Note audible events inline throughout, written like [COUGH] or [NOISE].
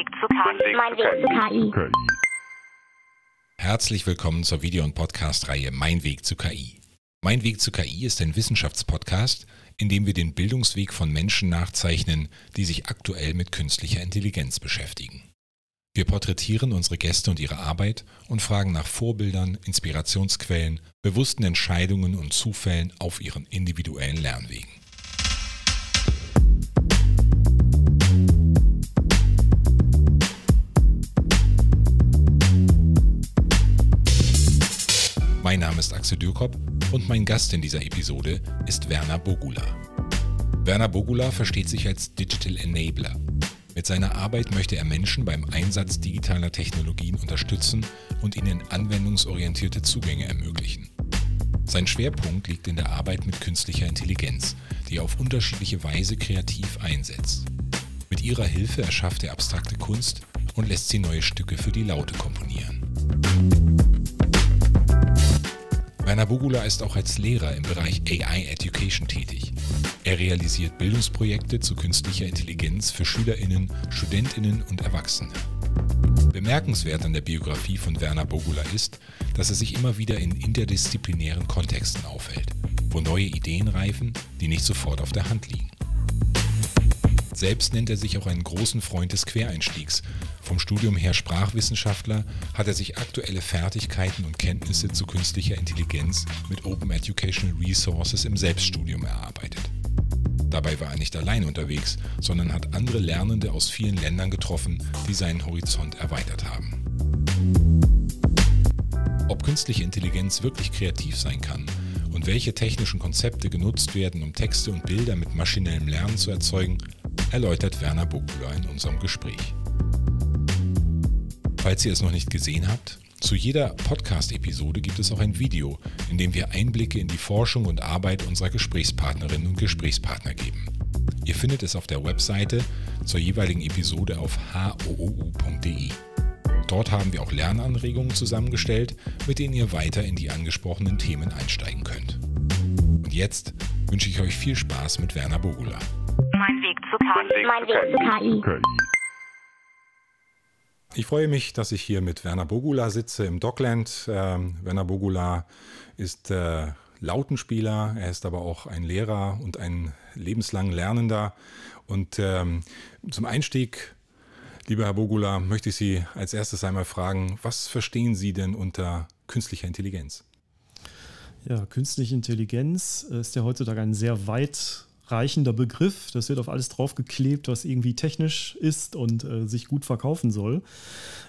Weg zu KI. Mein Weg zu KI. Herzlich willkommen zur Video- und Podcast-Reihe Mein Weg zu KI. Mein Weg zu KI ist ein Wissenschaftspodcast, in dem wir den Bildungsweg von Menschen nachzeichnen, die sich aktuell mit künstlicher Intelligenz beschäftigen. Wir porträtieren unsere Gäste und ihre Arbeit und fragen nach Vorbildern, Inspirationsquellen, bewussten Entscheidungen und Zufällen auf ihren individuellen Lernwegen. Mein Name ist Axel Dürkop und mein Gast in dieser Episode ist Werner Bogula. Werner Bogula versteht sich als Digital Enabler. Mit seiner Arbeit möchte er Menschen beim Einsatz digitaler Technologien unterstützen und ihnen anwendungsorientierte Zugänge ermöglichen. Sein Schwerpunkt liegt in der Arbeit mit künstlicher Intelligenz, die er auf unterschiedliche Weise kreativ einsetzt. Mit ihrer Hilfe erschafft er abstrakte Kunst und lässt sie neue Stücke für die Laute komponieren. Werner Bogula ist auch als Lehrer im Bereich AI Education tätig. Er realisiert Bildungsprojekte zu künstlicher Intelligenz für Schülerinnen, Studentinnen und Erwachsene. Bemerkenswert an der Biografie von Werner Bogula ist, dass er sich immer wieder in interdisziplinären Kontexten aufhält, wo neue Ideen reifen, die nicht sofort auf der Hand liegen. Selbst nennt er sich auch einen großen Freund des Quereinstiegs. Vom Studium her Sprachwissenschaftler hat er sich aktuelle Fertigkeiten und Kenntnisse zu künstlicher Intelligenz mit Open Educational Resources im Selbststudium erarbeitet. Dabei war er nicht allein unterwegs, sondern hat andere Lernende aus vielen Ländern getroffen, die seinen Horizont erweitert haben. Ob künstliche Intelligenz wirklich kreativ sein kann und welche technischen Konzepte genutzt werden, um Texte und Bilder mit maschinellem Lernen zu erzeugen, erläutert Werner Bogula in unserem Gespräch. Falls ihr es noch nicht gesehen habt, zu jeder Podcast-Episode gibt es auch ein Video, in dem wir Einblicke in die Forschung und Arbeit unserer Gesprächspartnerinnen und Gesprächspartner geben. Ihr findet es auf der Webseite zur jeweiligen Episode auf hoou.de. Dort haben wir auch Lernanregungen zusammengestellt, mit denen ihr weiter in die angesprochenen Themen einsteigen könnt. Und jetzt wünsche ich euch viel Spaß mit Werner Bogula. Mein Weg zu KI. Mein Weg zu KI. Ich freue mich, dass ich hier mit Werner Bogula sitze im Dockland. Ähm, Werner Bogula ist äh, Lautenspieler, er ist aber auch ein Lehrer und ein lebenslang Lernender. Und ähm, zum Einstieg, lieber Herr Bogula, möchte ich Sie als erstes einmal fragen, was verstehen Sie denn unter künstlicher Intelligenz? Ja, künstliche Intelligenz ist ja heutzutage ein sehr weit reichender Begriff. Das wird auf alles draufgeklebt, was irgendwie technisch ist und äh, sich gut verkaufen soll.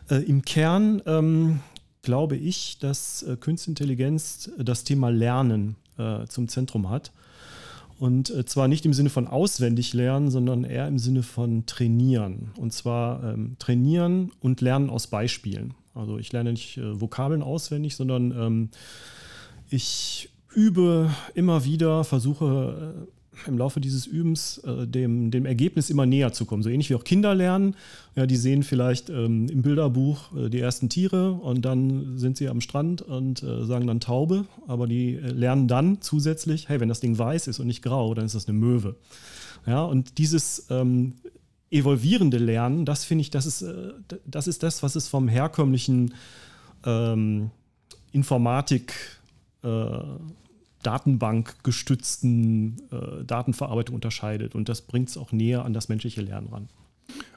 Äh, Im Kern ähm, glaube ich, dass äh, Künstliche Intelligenz das Thema Lernen äh, zum Zentrum hat. Und äh, zwar nicht im Sinne von auswendig lernen, sondern eher im Sinne von trainieren. Und zwar ähm, trainieren und lernen aus Beispielen. Also ich lerne nicht äh, Vokabeln auswendig, sondern ähm, ich übe immer wieder, versuche im Laufe dieses Übens äh, dem, dem Ergebnis immer näher zu kommen. So ähnlich wie auch Kinder lernen. Ja, die sehen vielleicht ähm, im Bilderbuch äh, die ersten Tiere und dann sind sie am Strand und äh, sagen dann Taube, aber die äh, lernen dann zusätzlich, hey, wenn das Ding weiß ist und nicht grau, dann ist das eine Möwe. Ja, und dieses ähm, evolvierende Lernen, das finde ich, das ist, äh, das ist das, was es vom herkömmlichen ähm, Informatik äh, datenbankgestützten äh, Datenverarbeitung unterscheidet. Und das bringt es auch näher an das menschliche Lernen ran.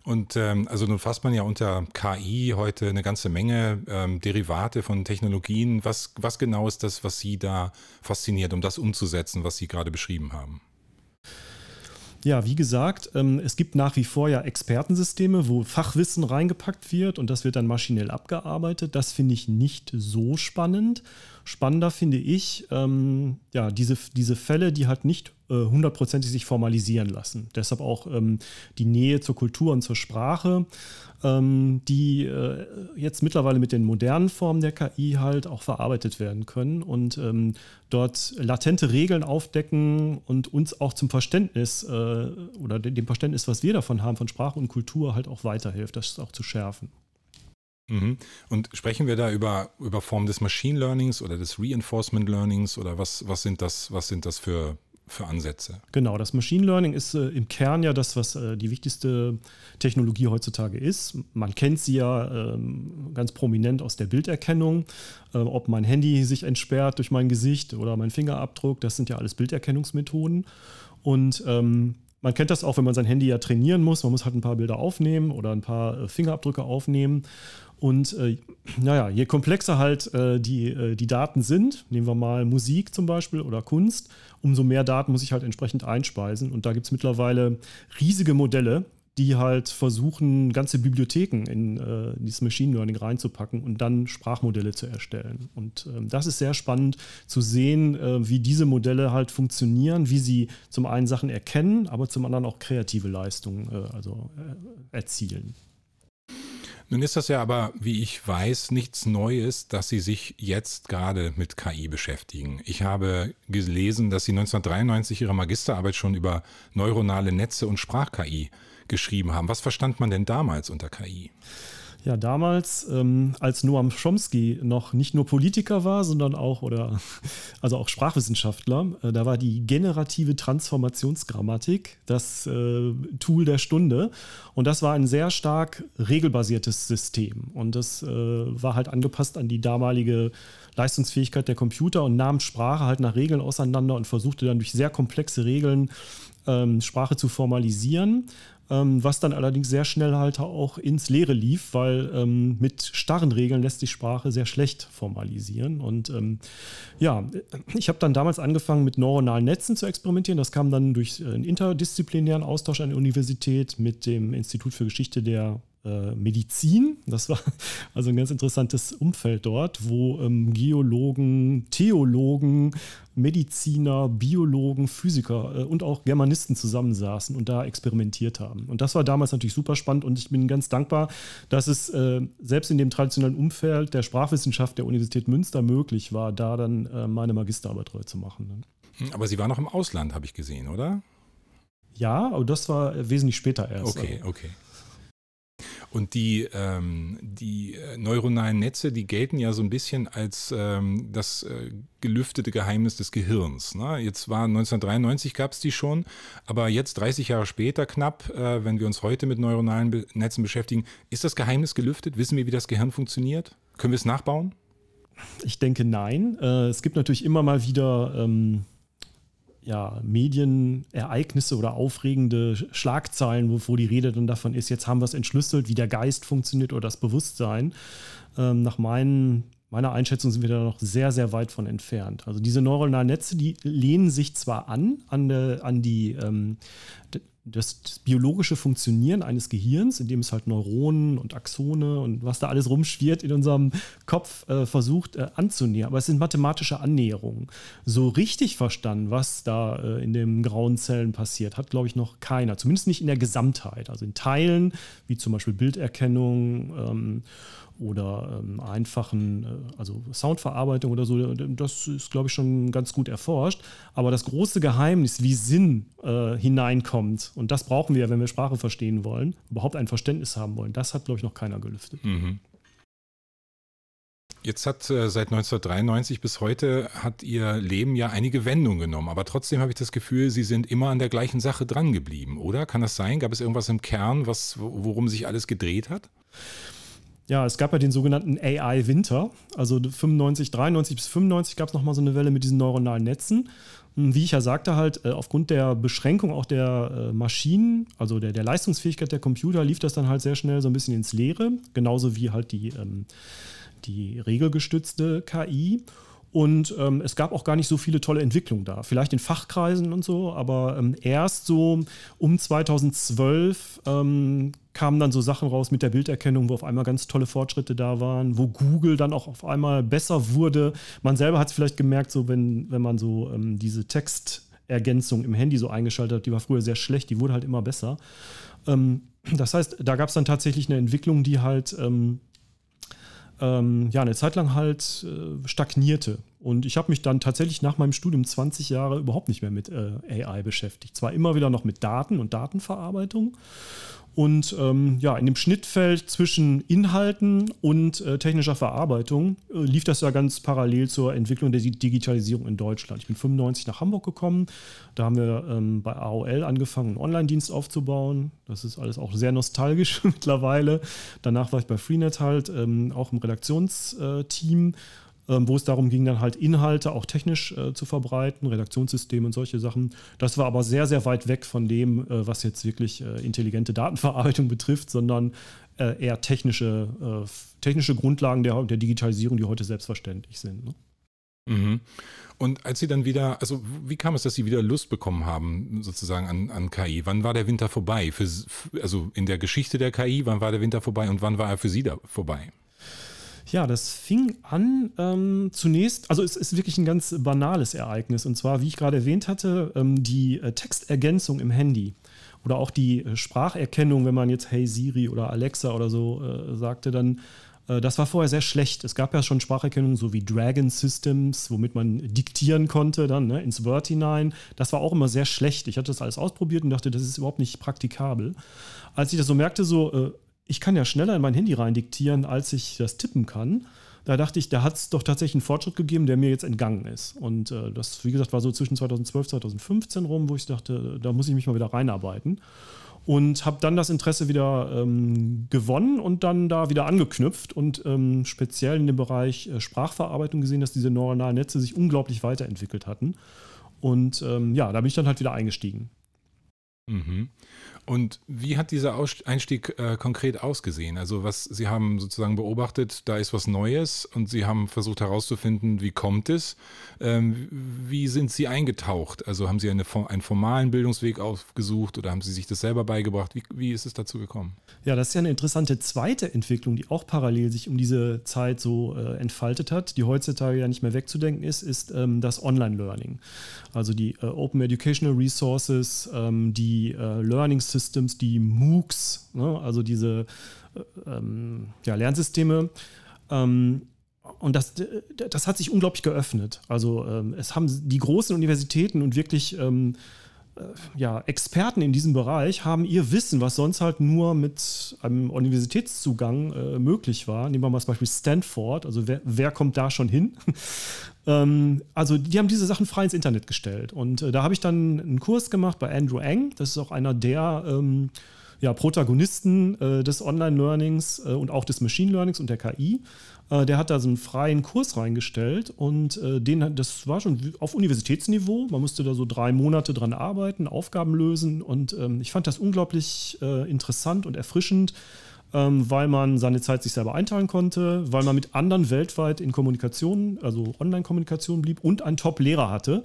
Und ähm, also nun fasst man ja unter KI heute eine ganze Menge ähm, Derivate von Technologien. Was, was genau ist das, was Sie da fasziniert, um das umzusetzen, was Sie gerade beschrieben haben? Ja, wie gesagt, ähm, es gibt nach wie vor ja Expertensysteme, wo Fachwissen reingepackt wird und das wird dann maschinell abgearbeitet. Das finde ich nicht so spannend. Spannender finde ich ähm, ja, diese, diese Fälle, die halt nicht hundertprozentig sich formalisieren lassen. Deshalb auch ähm, die Nähe zur Kultur und zur Sprache, ähm, die äh, jetzt mittlerweile mit den modernen Formen der KI halt auch verarbeitet werden können und ähm, dort latente Regeln aufdecken und uns auch zum Verständnis äh, oder dem Verständnis, was wir davon haben, von Sprache und Kultur halt auch weiterhilft, das auch zu schärfen. Mhm. Und sprechen wir da über, über Formen des Machine Learnings oder des Reinforcement Learnings oder was, was, sind, das, was sind das für, für Ansätze? Genau, das Machine Learning ist äh, im Kern ja das, was äh, die wichtigste Technologie heutzutage ist. Man kennt sie ja ähm, ganz prominent aus der Bilderkennung. Äh, ob mein Handy sich entsperrt durch mein Gesicht oder mein Fingerabdruck, das sind ja alles Bilderkennungsmethoden. Und ähm, man kennt das auch, wenn man sein Handy ja trainieren muss. Man muss halt ein paar Bilder aufnehmen oder ein paar äh, Fingerabdrücke aufnehmen. Und äh, naja, je komplexer halt äh, die, äh, die Daten sind, nehmen wir mal Musik zum Beispiel oder Kunst, umso mehr Daten muss ich halt entsprechend einspeisen. Und da gibt es mittlerweile riesige Modelle, die halt versuchen, ganze Bibliotheken in, äh, dieses Machine Learning reinzupacken und dann Sprachmodelle zu erstellen. Und ähm, das ist sehr spannend zu sehen, äh, wie diese Modelle halt funktionieren, wie sie zum einen Sachen erkennen, aber zum anderen auch kreative Leistungen äh, also, äh, erzielen. Nun ist das ja aber, wie ich weiß, nichts Neues, dass Sie sich jetzt gerade mit KI beschäftigen. Ich habe gelesen, dass Sie 1993 Ihre Magisterarbeit schon über neuronale Netze und Sprach-KI geschrieben haben. Was verstand man denn damals unter KI? Ja, damals, ähm, als Noam Chomsky noch nicht nur Politiker war, sondern auch oder [LAUGHS] also auch Sprachwissenschaftler, äh, da war die generative Transformationsgrammatik das äh, Tool der Stunde. Und das war ein sehr stark regelbasiertes System. Und das äh, war halt angepasst an die damalige Leistungsfähigkeit der Computer und nahm Sprache halt nach Regeln auseinander und versuchte dann durch sehr komplexe Regeln ähm, Sprache zu formalisieren was dann allerdings sehr schnell halt auch ins Leere lief, weil ähm, mit starren Regeln lässt sich Sprache sehr schlecht formalisieren. Und ähm, ja, ich habe dann damals angefangen mit neuronalen Netzen zu experimentieren. Das kam dann durch einen interdisziplinären Austausch an der Universität mit dem Institut für Geschichte der äh, Medizin. Das war [LAUGHS] also ein ganz interessantes Umfeld dort, wo ähm, Geologen, Theologen, Mediziner, Biologen, Physiker äh, und auch Germanisten zusammensaßen und da experimentiert haben. Und das war damals natürlich super spannend und ich bin ganz dankbar, dass es äh, selbst in dem traditionellen Umfeld der Sprachwissenschaft der Universität Münster möglich war, da dann äh, meine Magisterarbeit treu zu machen. Ne? Hm, aber Sie waren noch im Ausland, habe ich gesehen, oder? Ja, aber das war wesentlich später erst. Okay, okay. Und die, ähm, die äh, neuronalen Netze, die gelten ja so ein bisschen als ähm, das äh, gelüftete Geheimnis des Gehirns. Ne? Jetzt war 1993 gab es die schon, aber jetzt 30 Jahre später knapp, äh, wenn wir uns heute mit neuronalen Be Netzen beschäftigen, ist das Geheimnis gelüftet? Wissen wir, wie das Gehirn funktioniert? Können wir es nachbauen? Ich denke nein. Äh, es gibt natürlich immer mal wieder ähm, ja, Medienereignisse oder aufregende Schlagzeilen, wo, wo, die Rede dann davon ist, jetzt haben wir es entschlüsselt, wie der Geist funktioniert oder das Bewusstsein. Ähm, nach meinen, meiner Einschätzung sind wir da noch sehr, sehr weit von entfernt. Also diese neuronalen Netze, die lehnen sich zwar an, an, der, an die ähm, das, biologische Funktionieren eines Gehirns, in dem es halt Neuronen und Axone und was da alles rumschwirrt in unserem Kopf äh, versucht äh, anzunähern. Aber es sind mathematische Annäherungen. So richtig verstanden, was da äh, in den grauen Zellen passiert, hat, glaube ich, noch keiner. Zumindest nicht in der Gesamtheit. Also in Teilen, wie zum Beispiel Bilderkennung. Ähm, oder ähm, einfachen, äh, also Soundverarbeitung oder so, das ist, glaube ich, schon ganz gut erforscht. Aber das große Geheimnis, wie Sinn äh, hineinkommt, und das brauchen wir, wenn wir Sprache verstehen wollen, überhaupt ein Verständnis haben wollen, das hat, glaube ich, noch keiner gelüftet. Mhm. Jetzt hat äh, seit 1993 bis heute hat Ihr Leben ja einige Wendungen genommen, aber trotzdem habe ich das Gefühl, Sie sind immer an der gleichen Sache dran geblieben, oder? Kann das sein? Gab es irgendwas im Kern, was, worum sich alles gedreht hat? Ja, es gab ja den sogenannten AI-Winter. Also 95, 93 bis 95 gab es nochmal so eine Welle mit diesen neuronalen Netzen. Und wie ich ja sagte, halt, äh, aufgrund der Beschränkung auch der äh, Maschinen, also der, der Leistungsfähigkeit der Computer, lief das dann halt sehr schnell so ein bisschen ins Leere. Genauso wie halt die, ähm, die regelgestützte KI. Und ähm, es gab auch gar nicht so viele tolle Entwicklungen da. Vielleicht in Fachkreisen und so, aber ähm, erst so um 2012 ähm, kamen dann so Sachen raus mit der Bilderkennung, wo auf einmal ganz tolle Fortschritte da waren, wo Google dann auch auf einmal besser wurde. Man selber hat es vielleicht gemerkt, so wenn, wenn man so ähm, diese Textergänzung im Handy so eingeschaltet hat, die war früher sehr schlecht, die wurde halt immer besser. Ähm, das heißt, da gab es dann tatsächlich eine Entwicklung, die halt ähm, ja, eine Zeit lang halt äh, stagnierte. Und ich habe mich dann tatsächlich nach meinem Studium 20 Jahre überhaupt nicht mehr mit äh, AI beschäftigt. Zwar immer wieder noch mit Daten und Datenverarbeitung. Und ähm, ja, in dem Schnittfeld zwischen Inhalten und äh, technischer Verarbeitung äh, lief das ja ganz parallel zur Entwicklung der Digitalisierung in Deutschland. Ich bin 95 nach Hamburg gekommen. Da haben wir ähm, bei AOL angefangen, einen Online-Dienst aufzubauen. Das ist alles auch sehr nostalgisch [LAUGHS] mittlerweile. Danach war ich bei Freenet halt, ähm, auch im Redaktionsteam ähm, wo es darum ging, dann halt Inhalte auch technisch äh, zu verbreiten, Redaktionssysteme und solche Sachen. Das war aber sehr, sehr weit weg von dem, äh, was jetzt wirklich äh, intelligente Datenverarbeitung [LAUGHS] betrifft, sondern äh, eher technische, äh, technische Grundlagen der, der Digitalisierung, die heute selbstverständlich sind. Ne? Mhm. Und als Sie dann wieder, also wie kam es, dass Sie wieder Lust bekommen haben, sozusagen an, an KI? Wann war der Winter vorbei? Für, also in der Geschichte der KI, wann war der Winter vorbei und wann war er für Sie da vorbei? Ja, das fing an ähm, zunächst, also es ist wirklich ein ganz banales Ereignis. Und zwar, wie ich gerade erwähnt hatte, ähm, die äh, Textergänzung im Handy oder auch die äh, Spracherkennung, wenn man jetzt Hey Siri oder Alexa oder so äh, sagte, dann äh, das war vorher sehr schlecht. Es gab ja schon Spracherkennung, so wie Dragon Systems, womit man diktieren konnte dann ne, ins Word hinein. Das war auch immer sehr schlecht. Ich hatte das alles ausprobiert und dachte, das ist überhaupt nicht praktikabel. Als ich das so merkte, so, äh, ich kann ja schneller in mein Handy rein diktieren, als ich das tippen kann. Da dachte ich, da hat es doch tatsächlich einen Fortschritt gegeben, der mir jetzt entgangen ist. Und äh, das, wie gesagt, war so zwischen 2012 und 2015 rum, wo ich dachte, da muss ich mich mal wieder reinarbeiten. Und habe dann das Interesse wieder ähm, gewonnen und dann da wieder angeknüpft und ähm, speziell in dem Bereich äh, Sprachverarbeitung gesehen, dass diese neuronalen Netze sich unglaublich weiterentwickelt hatten. Und ähm, ja, da bin ich dann halt wieder eingestiegen. Mhm. Und wie hat dieser Einstieg äh, konkret ausgesehen? Also was Sie haben sozusagen beobachtet, da ist was Neues und Sie haben versucht herauszufinden, wie kommt es? Ähm, wie sind Sie eingetaucht? Also haben Sie eine, einen formalen Bildungsweg aufgesucht oder haben Sie sich das selber beigebracht? Wie, wie ist es dazu gekommen? Ja, das ist ja eine interessante zweite Entwicklung, die auch parallel sich um diese Zeit so äh, entfaltet hat, die heutzutage ja nicht mehr wegzudenken ist, ist ähm, das Online-Learning. Also die äh, Open Educational Resources, ähm, die äh, Learning Systems, die MOOCs, ne? also diese äh, ähm, ja, Lernsysteme. Ähm, und das, das hat sich unglaublich geöffnet. Also ähm, es haben die großen Universitäten und wirklich ähm, äh, ja, Experten in diesem Bereich haben ihr Wissen, was sonst halt nur mit einem Universitätszugang äh, möglich war. Nehmen wir mal zum Beispiel Stanford, also wer, wer kommt da schon hin? [LAUGHS] ähm, also die haben diese Sachen frei ins Internet gestellt. Und äh, da habe ich dann einen Kurs gemacht bei Andrew Eng, das ist auch einer der ähm, ja, Protagonisten äh, des Online-Learnings äh, und auch des Machine Learnings und der KI. Äh, der hat da so einen freien Kurs reingestellt und äh, den, das war schon auf Universitätsniveau. Man musste da so drei Monate dran arbeiten, Aufgaben lösen und ähm, ich fand das unglaublich äh, interessant und erfrischend, ähm, weil man seine Zeit sich selber einteilen konnte, weil man mit anderen weltweit in Kommunikation, also Online-Kommunikation blieb und einen Top-Lehrer hatte.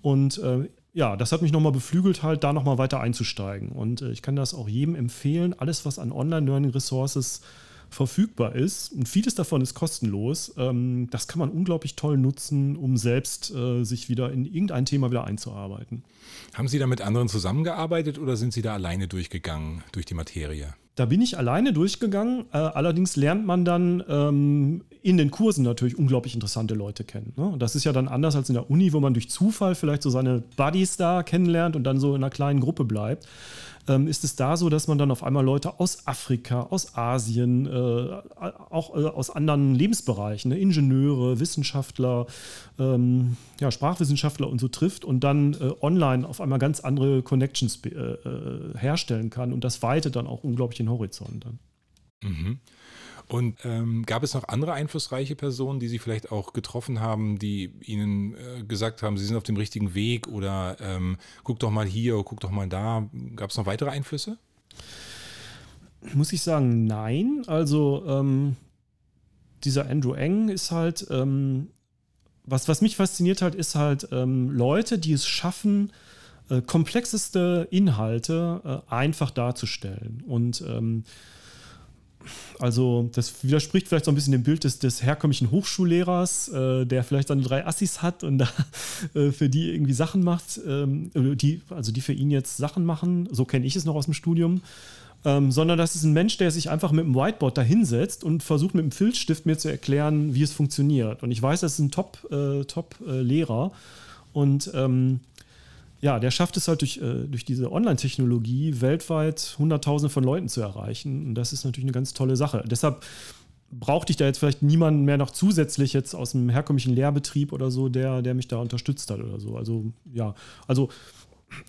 Und äh, ja, das hat mich nochmal beflügelt, halt da nochmal weiter einzusteigen. Und äh, ich kann das auch jedem empfehlen. Alles, was an Online-Learning-Resources verfügbar ist. Und vieles davon ist kostenlos. Ähm, das kann man unglaublich toll nutzen, um selbst äh, sich wieder in irgendein Thema wieder einzuarbeiten. Haben Sie da mit anderen zusammengearbeitet oder sind Sie da alleine durchgegangen durch die Materie? Da bin ich alleine durchgegangen. Äh, allerdings lernt man dann ähm, in den Kursen natürlich unglaublich interessante Leute kennen. Ne? Das ist ja dann anders als in der Uni, wo man durch Zufall vielleicht so seine Buddies da kennenlernt und dann so in einer kleinen Gruppe bleibt ist es da so, dass man dann auf einmal Leute aus Afrika, aus Asien, äh, auch äh, aus anderen Lebensbereichen, ne, Ingenieure, Wissenschaftler, ähm, ja, Sprachwissenschaftler und so trifft und dann äh, online auf einmal ganz andere Connections herstellen kann und das weitet dann auch unglaublich den Horizont dann. Mhm. Und ähm, gab es noch andere einflussreiche Personen, die Sie vielleicht auch getroffen haben, die Ihnen äh, gesagt haben, Sie sind auf dem richtigen Weg oder ähm, guck doch mal hier, guck doch mal da. Gab es noch weitere Einflüsse? Muss ich sagen, nein. Also ähm, dieser Andrew Eng ist halt, ähm, was, was mich fasziniert hat, ist halt ähm, Leute, die es schaffen, äh, komplexeste Inhalte äh, einfach darzustellen. Und ähm, also das widerspricht vielleicht so ein bisschen dem Bild des, des herkömmlichen Hochschullehrers, äh, der vielleicht dann drei Assis hat und da äh, für die irgendwie Sachen macht, ähm, die, also die für ihn jetzt Sachen machen. So kenne ich es noch aus dem Studium. Ähm, sondern das ist ein Mensch, der sich einfach mit dem Whiteboard da hinsetzt und versucht mit dem Filzstift mir zu erklären, wie es funktioniert. Und ich weiß, das ist ein Top-Lehrer. Äh, Top, äh, und ähm, ja, der schafft es halt durch, äh, durch diese Online-Technologie weltweit Hunderttausende von Leuten zu erreichen. Und das ist natürlich eine ganz tolle Sache. Deshalb brauchte ich da jetzt vielleicht niemanden mehr noch zusätzlich jetzt aus dem herkömmlichen Lehrbetrieb oder so, der, der mich da unterstützt hat oder so. Also ja, also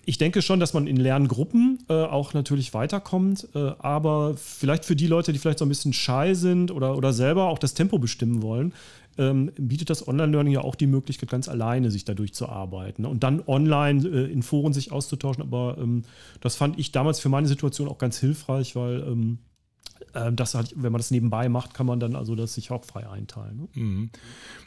ich denke schon, dass man in Lerngruppen äh, auch natürlich weiterkommt, äh, aber vielleicht für die Leute, die vielleicht so ein bisschen shy sind oder, oder selber auch das Tempo bestimmen wollen, ähm, bietet das Online-Learning ja auch die Möglichkeit, ganz alleine sich dadurch zu arbeiten ne? und dann online äh, in Foren sich auszutauschen. Aber ähm, das fand ich damals für meine Situation auch ganz hilfreich, weil ähm, das halt, wenn man das nebenbei macht, kann man dann also das sich auch frei einteilen. Ne? Mhm.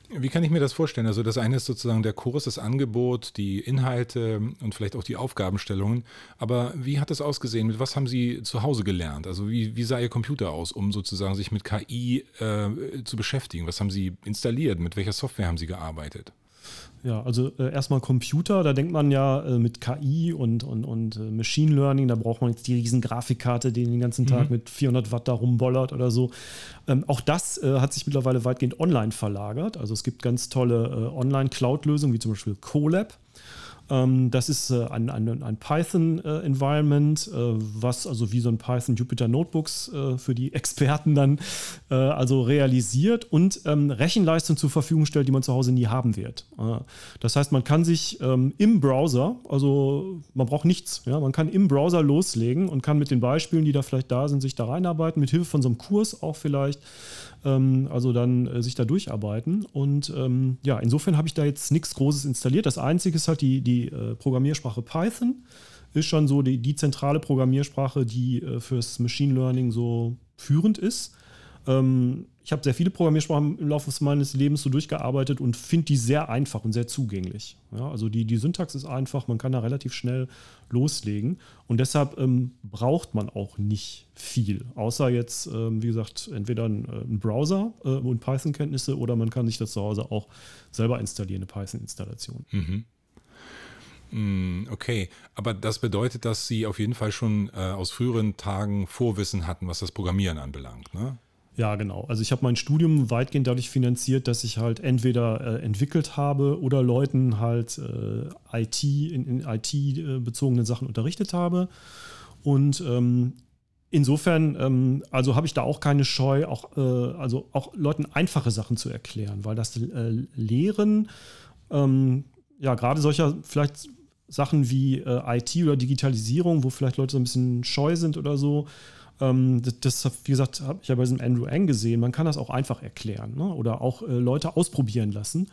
Wie kann ich mir das vorstellen? Also das eine ist sozusagen der Kurs, das Angebot, die Inhalte und vielleicht auch die Aufgabenstellungen. Aber wie hat das ausgesehen? Mit was haben Sie zu Hause gelernt? Also wie, wie sah Ihr Computer aus, um sozusagen sich mit KI äh, zu beschäftigen? Was haben Sie installiert? Mit welcher Software haben Sie gearbeitet? Ja, also äh, erstmal Computer, da denkt man ja äh, mit KI und, und, und äh, Machine Learning, da braucht man jetzt die riesen Grafikkarte, die den ganzen Tag mhm. mit 400 Watt da rumbollert oder so. Ähm, auch das äh, hat sich mittlerweile weitgehend online verlagert. Also es gibt ganz tolle äh, Online-Cloud-Lösungen, wie zum Beispiel Colab. Ähm, das ist äh, ein, ein, ein Python-Environment, äh, was also wie so ein Python Jupyter Notebooks äh, für die [LAUGHS] Experten dann äh, also realisiert und ähm, Rechenleistung zur Verfügung stellt, die man zu Hause nie haben wird. Äh, das heißt, man kann sich ähm, im Browser, also man braucht nichts, ja, man kann im Browser loslegen und kann mit den Beispielen, die da vielleicht da sind, sich da reinarbeiten, mit Hilfe von so einem Kurs auch vielleicht also dann äh, sich da durcharbeiten. Und ähm, ja, insofern habe ich da jetzt nichts Großes installiert. Das Einzige ist halt die, die äh, Programmiersprache Python. Ist schon so die, die zentrale Programmiersprache, die äh, fürs Machine Learning so führend ist. Ähm, ich habe sehr viele Programmiersprachen im Laufe meines Lebens so durchgearbeitet und finde die sehr einfach und sehr zugänglich. Ja, also die, die Syntax ist einfach, man kann da relativ schnell loslegen und deshalb ähm, braucht man auch nicht viel, außer jetzt, ähm, wie gesagt, entweder ein, äh, ein Browser äh, und Python-Kenntnisse oder man kann sich das zu Hause auch selber installieren, eine Python-Installation. Mhm. Mm, okay, aber das bedeutet, dass Sie auf jeden Fall schon äh, aus früheren Tagen Vorwissen hatten, was das Programmieren anbelangt, ne? Ja, genau. Also ich habe mein Studium weitgehend dadurch finanziert, dass ich halt entweder äh, entwickelt habe oder Leuten halt äh, IT in, in IT-bezogene Sachen unterrichtet habe. Und ähm, insofern, ähm, also habe ich da auch keine Scheu, auch, äh, also auch Leuten einfache Sachen zu erklären, weil das äh, Lehren, ähm, ja, gerade solcher vielleicht Sachen wie äh, IT oder Digitalisierung, wo vielleicht Leute so ein bisschen scheu sind oder so, ähm, das, wie gesagt, habe ich ja bei diesem Andrew Ang gesehen. Man kann das auch einfach erklären ne? oder auch äh, Leute ausprobieren lassen.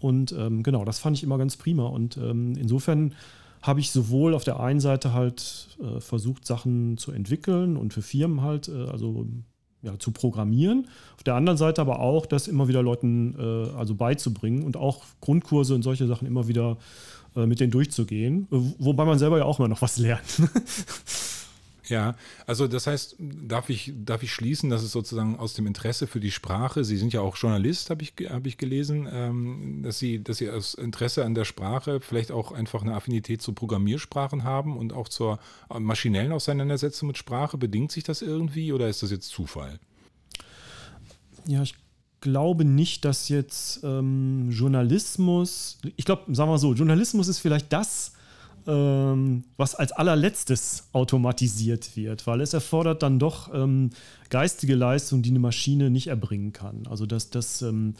Und ähm, genau, das fand ich immer ganz prima. Und ähm, insofern habe ich sowohl auf der einen Seite halt äh, versucht, Sachen zu entwickeln und für Firmen halt, äh, also ja, zu programmieren. Auf der anderen Seite aber auch, das immer wieder Leuten äh, also beizubringen und auch Grundkurse und solche Sachen immer wieder äh, mit denen durchzugehen. Wobei man selber ja auch immer noch was lernt. [LAUGHS] Ja, also das heißt, darf ich, darf ich schließen, dass es sozusagen aus dem Interesse für die Sprache, Sie sind ja auch Journalist, habe ich, hab ich gelesen, ähm, dass, Sie, dass Sie aus Interesse an der Sprache vielleicht auch einfach eine Affinität zu Programmiersprachen haben und auch zur maschinellen Auseinandersetzung mit Sprache. Bedingt sich das irgendwie oder ist das jetzt Zufall? Ja, ich glaube nicht, dass jetzt ähm, Journalismus, ich glaube, sagen wir mal so, Journalismus ist vielleicht das, ähm, was als allerletztes automatisiert wird, weil es erfordert dann doch ähm, geistige Leistung, die eine Maschine nicht erbringen kann. Also das, das ähm,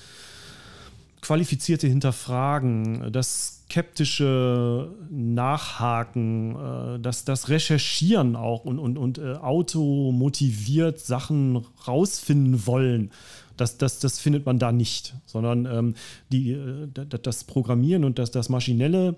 qualifizierte Hinterfragen, das skeptische Nachhaken, äh, das, das Recherchieren auch und, und, und äh, automotiviert Sachen rausfinden wollen. Das, das, das findet man da nicht, sondern ähm, die, äh, das Programmieren und das, das Maschinelle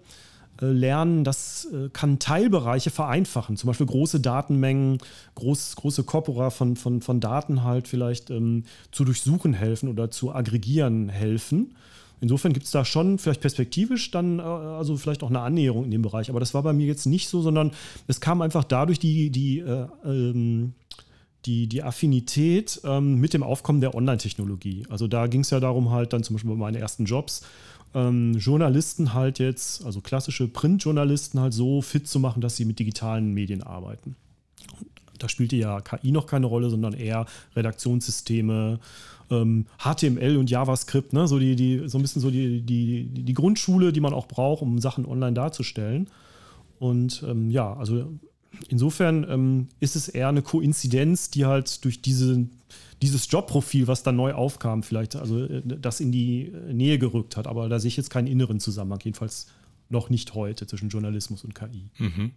lernen, das äh, kann Teilbereiche vereinfachen, zum Beispiel große Datenmengen, groß, große Corpora von, von, von Daten halt vielleicht ähm, zu durchsuchen helfen oder zu aggregieren helfen. Insofern gibt es da schon vielleicht perspektivisch dann, äh, also vielleicht auch eine Annäherung in dem Bereich. Aber das war bei mir jetzt nicht so, sondern es kam einfach dadurch die, die, äh, ähm, die, die Affinität ähm, mit dem Aufkommen der Online-Technologie. Also da ging es ja darum, halt dann zum Beispiel bei meinen ersten Jobs, ähm, Journalisten halt jetzt, also klassische Printjournalisten halt so fit zu machen, dass sie mit digitalen Medien arbeiten. Da spielte ja KI noch keine Rolle, sondern eher Redaktionssysteme, ähm, HTML und JavaScript, ne? so, die, die, so ein bisschen so die, die, die Grundschule, die man auch braucht, um Sachen online darzustellen. Und ähm, ja, also insofern ähm, ist es eher eine Koinzidenz, die halt durch diese, dieses Jobprofil, was dann neu aufkam, vielleicht also äh, das in die Nähe gerückt hat. Aber da sehe ich jetzt keinen inneren Zusammenhang, jedenfalls noch nicht heute zwischen Journalismus und KI. Mhm.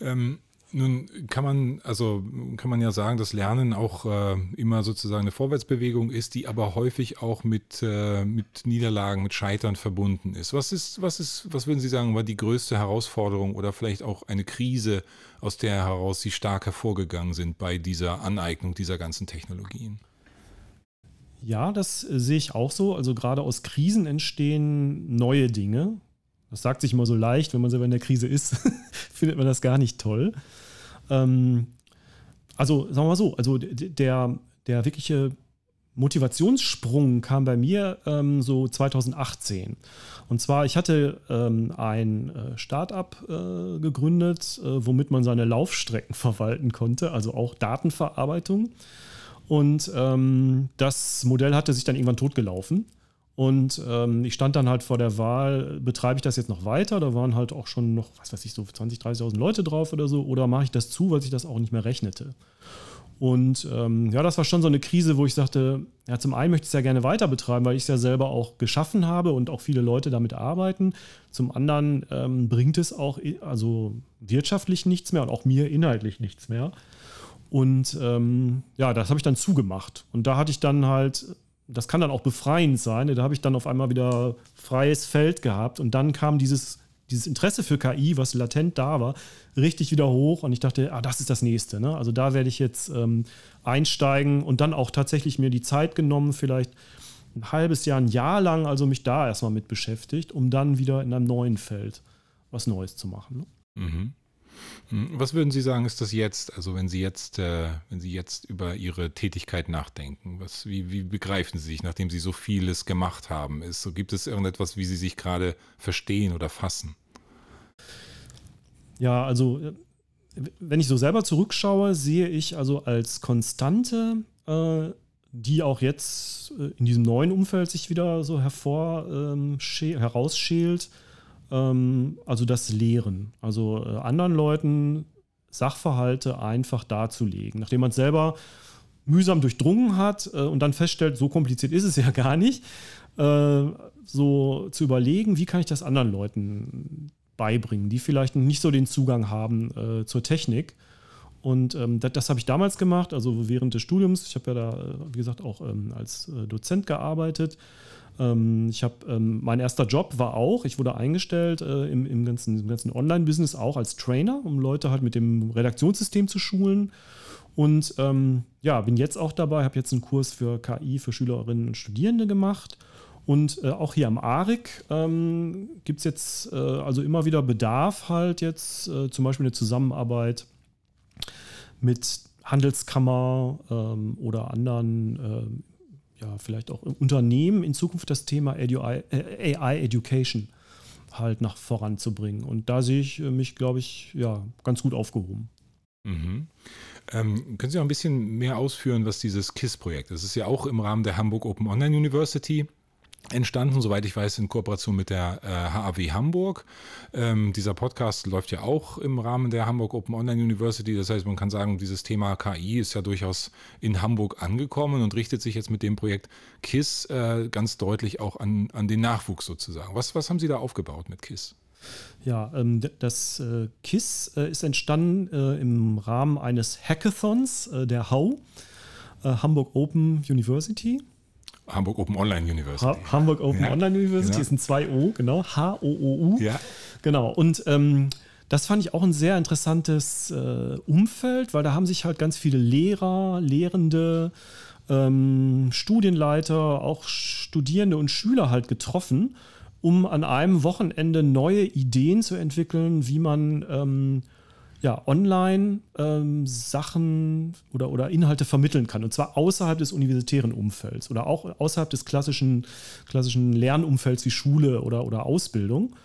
Ähm, nun kann man, also kann man ja sagen, dass Lernen auch äh, immer sozusagen eine Vorwärtsbewegung ist, die aber häufig auch mit, äh, mit Niederlagen, mit Scheitern verbunden ist. Was ist, was ist, was würden Sie sagen, war die größte Herausforderung oder vielleicht auch eine Krise, aus der heraus Sie stark hervorgegangen sind bei dieser Aneignung dieser ganzen Technologien? Ja, das äh, sehe ich auch so. Also gerade aus Krisen entstehen neue Dinge. Das sagt sich immer so leicht, wenn man selber in der Krise ist, [LAUGHS] findet man das gar nicht toll. Ähm, also sagen wir mal so, also der, der wirkliche Motivationssprung kam bei mir ähm, so 2018. Und zwar, ich hatte ähm, ein äh, Startup äh, gegründet, äh, womit man seine Laufstrecken [LAUGHS] verwalten konnte, also auch Datenverarbeitung. Und ähm, das Modell hatte sich dann irgendwann totgelaufen. Und ähm, ich stand dann halt vor der Wahl, betreibe ich das jetzt noch weiter? Da waren halt auch schon noch, was weiß ich, so 20.000, 30.000 Leute drauf oder so. Oder mache ich das zu, weil sich das auch nicht mehr rechnete? Und ähm, ja, das war schon so eine Krise, wo ich sagte, ja, zum einen möchte ich es ja gerne weiter betreiben, weil ich es ja selber auch geschaffen habe und auch viele Leute damit arbeiten. Zum anderen ähm, bringt es auch also wirtschaftlich nichts mehr und auch mir inhaltlich nichts mehr. Und ähm, ja, das habe ich dann zugemacht. Und da hatte ich dann halt das kann dann auch befreiend sein. Da habe ich dann auf einmal wieder freies Feld gehabt und dann kam dieses, dieses Interesse für KI, was latent da war, richtig wieder hoch und ich dachte, ah, das ist das nächste. Ne? Also da werde ich jetzt ähm, einsteigen und dann auch tatsächlich mir die Zeit genommen, vielleicht ein halbes Jahr, ein Jahr lang, also mich da erstmal mit beschäftigt, um dann wieder in einem neuen Feld was Neues zu machen. Ne? Mhm. Hm, was würden Sie sagen, ist das jetzt? Also wenn Sie jetzt, äh, wenn Sie jetzt über Ihre Tätigkeit nachdenken, was, wie, wie begreifen Sie sich, nachdem Sie so vieles gemacht haben? Ist, so, gibt es irgendetwas, wie Sie sich gerade verstehen oder fassen? Ja, also wenn ich so selber zurückschaue, sehe ich also als Konstante, äh, die auch jetzt äh, in diesem neuen Umfeld sich wieder so hervor ähm, herausschält, ähm, also das Lehren. Also äh, anderen Leuten Sachverhalte einfach darzulegen, nachdem man es selber mühsam durchdrungen hat äh, und dann feststellt, so kompliziert ist es ja [LAUGHS] gar nicht, äh, so zu überlegen, wie kann ich das anderen Leuten beibringen, die vielleicht nicht so den Zugang haben äh, zur Technik. Und ähm, das, das habe ich damals gemacht, also während des Studiums. Ich habe ja da, äh, wie gesagt, auch ähm, als äh, Dozent gearbeitet. Ähm, ich habe, ähm, mein erster Job war auch, ich wurde eingestellt äh, im, im ganzen, ganzen Online-Business auch als Trainer, um Leute halt mit dem Redaktionssystem zu schulen. Und ähm, ja, bin jetzt auch dabei, habe jetzt einen Kurs für KI für Schülerinnen und Studierende gemacht. Und äh, auch hier am ARIC ähm, gibt es jetzt äh, also immer wieder Bedarf halt jetzt, äh, zum Beispiel eine Zusammenarbeit mit Handelskammer ähm, oder anderen ähm, ja, vielleicht auch Unternehmen in Zukunft das Thema AI, äh, Education halt nach voranzubringen. Und da sehe ich äh, mich, glaube ich, ja, ganz gut aufgehoben. Mhm. Ähm, können Sie auch ein bisschen mehr ausführen, was dieses KISS-Projekt ist? Es ist ja auch im Rahmen der Hamburg Open Online University entstanden, soweit ich weiß, in Kooperation mit der äh, HAW Hamburg. Ähm, dieser Podcast läuft ja auch im Rahmen der Hamburg Open Online University. Das heißt, man kann sagen, dieses Thema KI ist ja durchaus in Hamburg angekommen und richtet sich jetzt mit dem Projekt KISS äh, ganz deutlich auch an, an den Nachwuchs sozusagen. Was, was haben Sie da aufgebaut mit KISS? Ja, ähm, das äh, KISS äh, ist entstanden äh, im Rahmen eines Hackathons der HAU, Hamburg Open University. Hamburg Open Online University. Ha Hamburg Open ja, Online University genau. ist ein 2O, genau. H-O-O-U. Ja. Genau. Und ähm, das fand ich auch ein sehr interessantes äh, Umfeld, weil da haben sich halt ganz viele Lehrer, Lehrende, ähm, Studienleiter, auch Studierende und Schüler halt getroffen, um an einem Wochenende neue Ideen zu entwickeln, wie man ähm, ja, online ähm, Sachen oder, oder Inhalte vermitteln kann. Und zwar außerhalb des universitären Umfelds oder auch außerhalb des klassischen, klassischen Lernumfelds wie Schule oder, oder Ausbildung.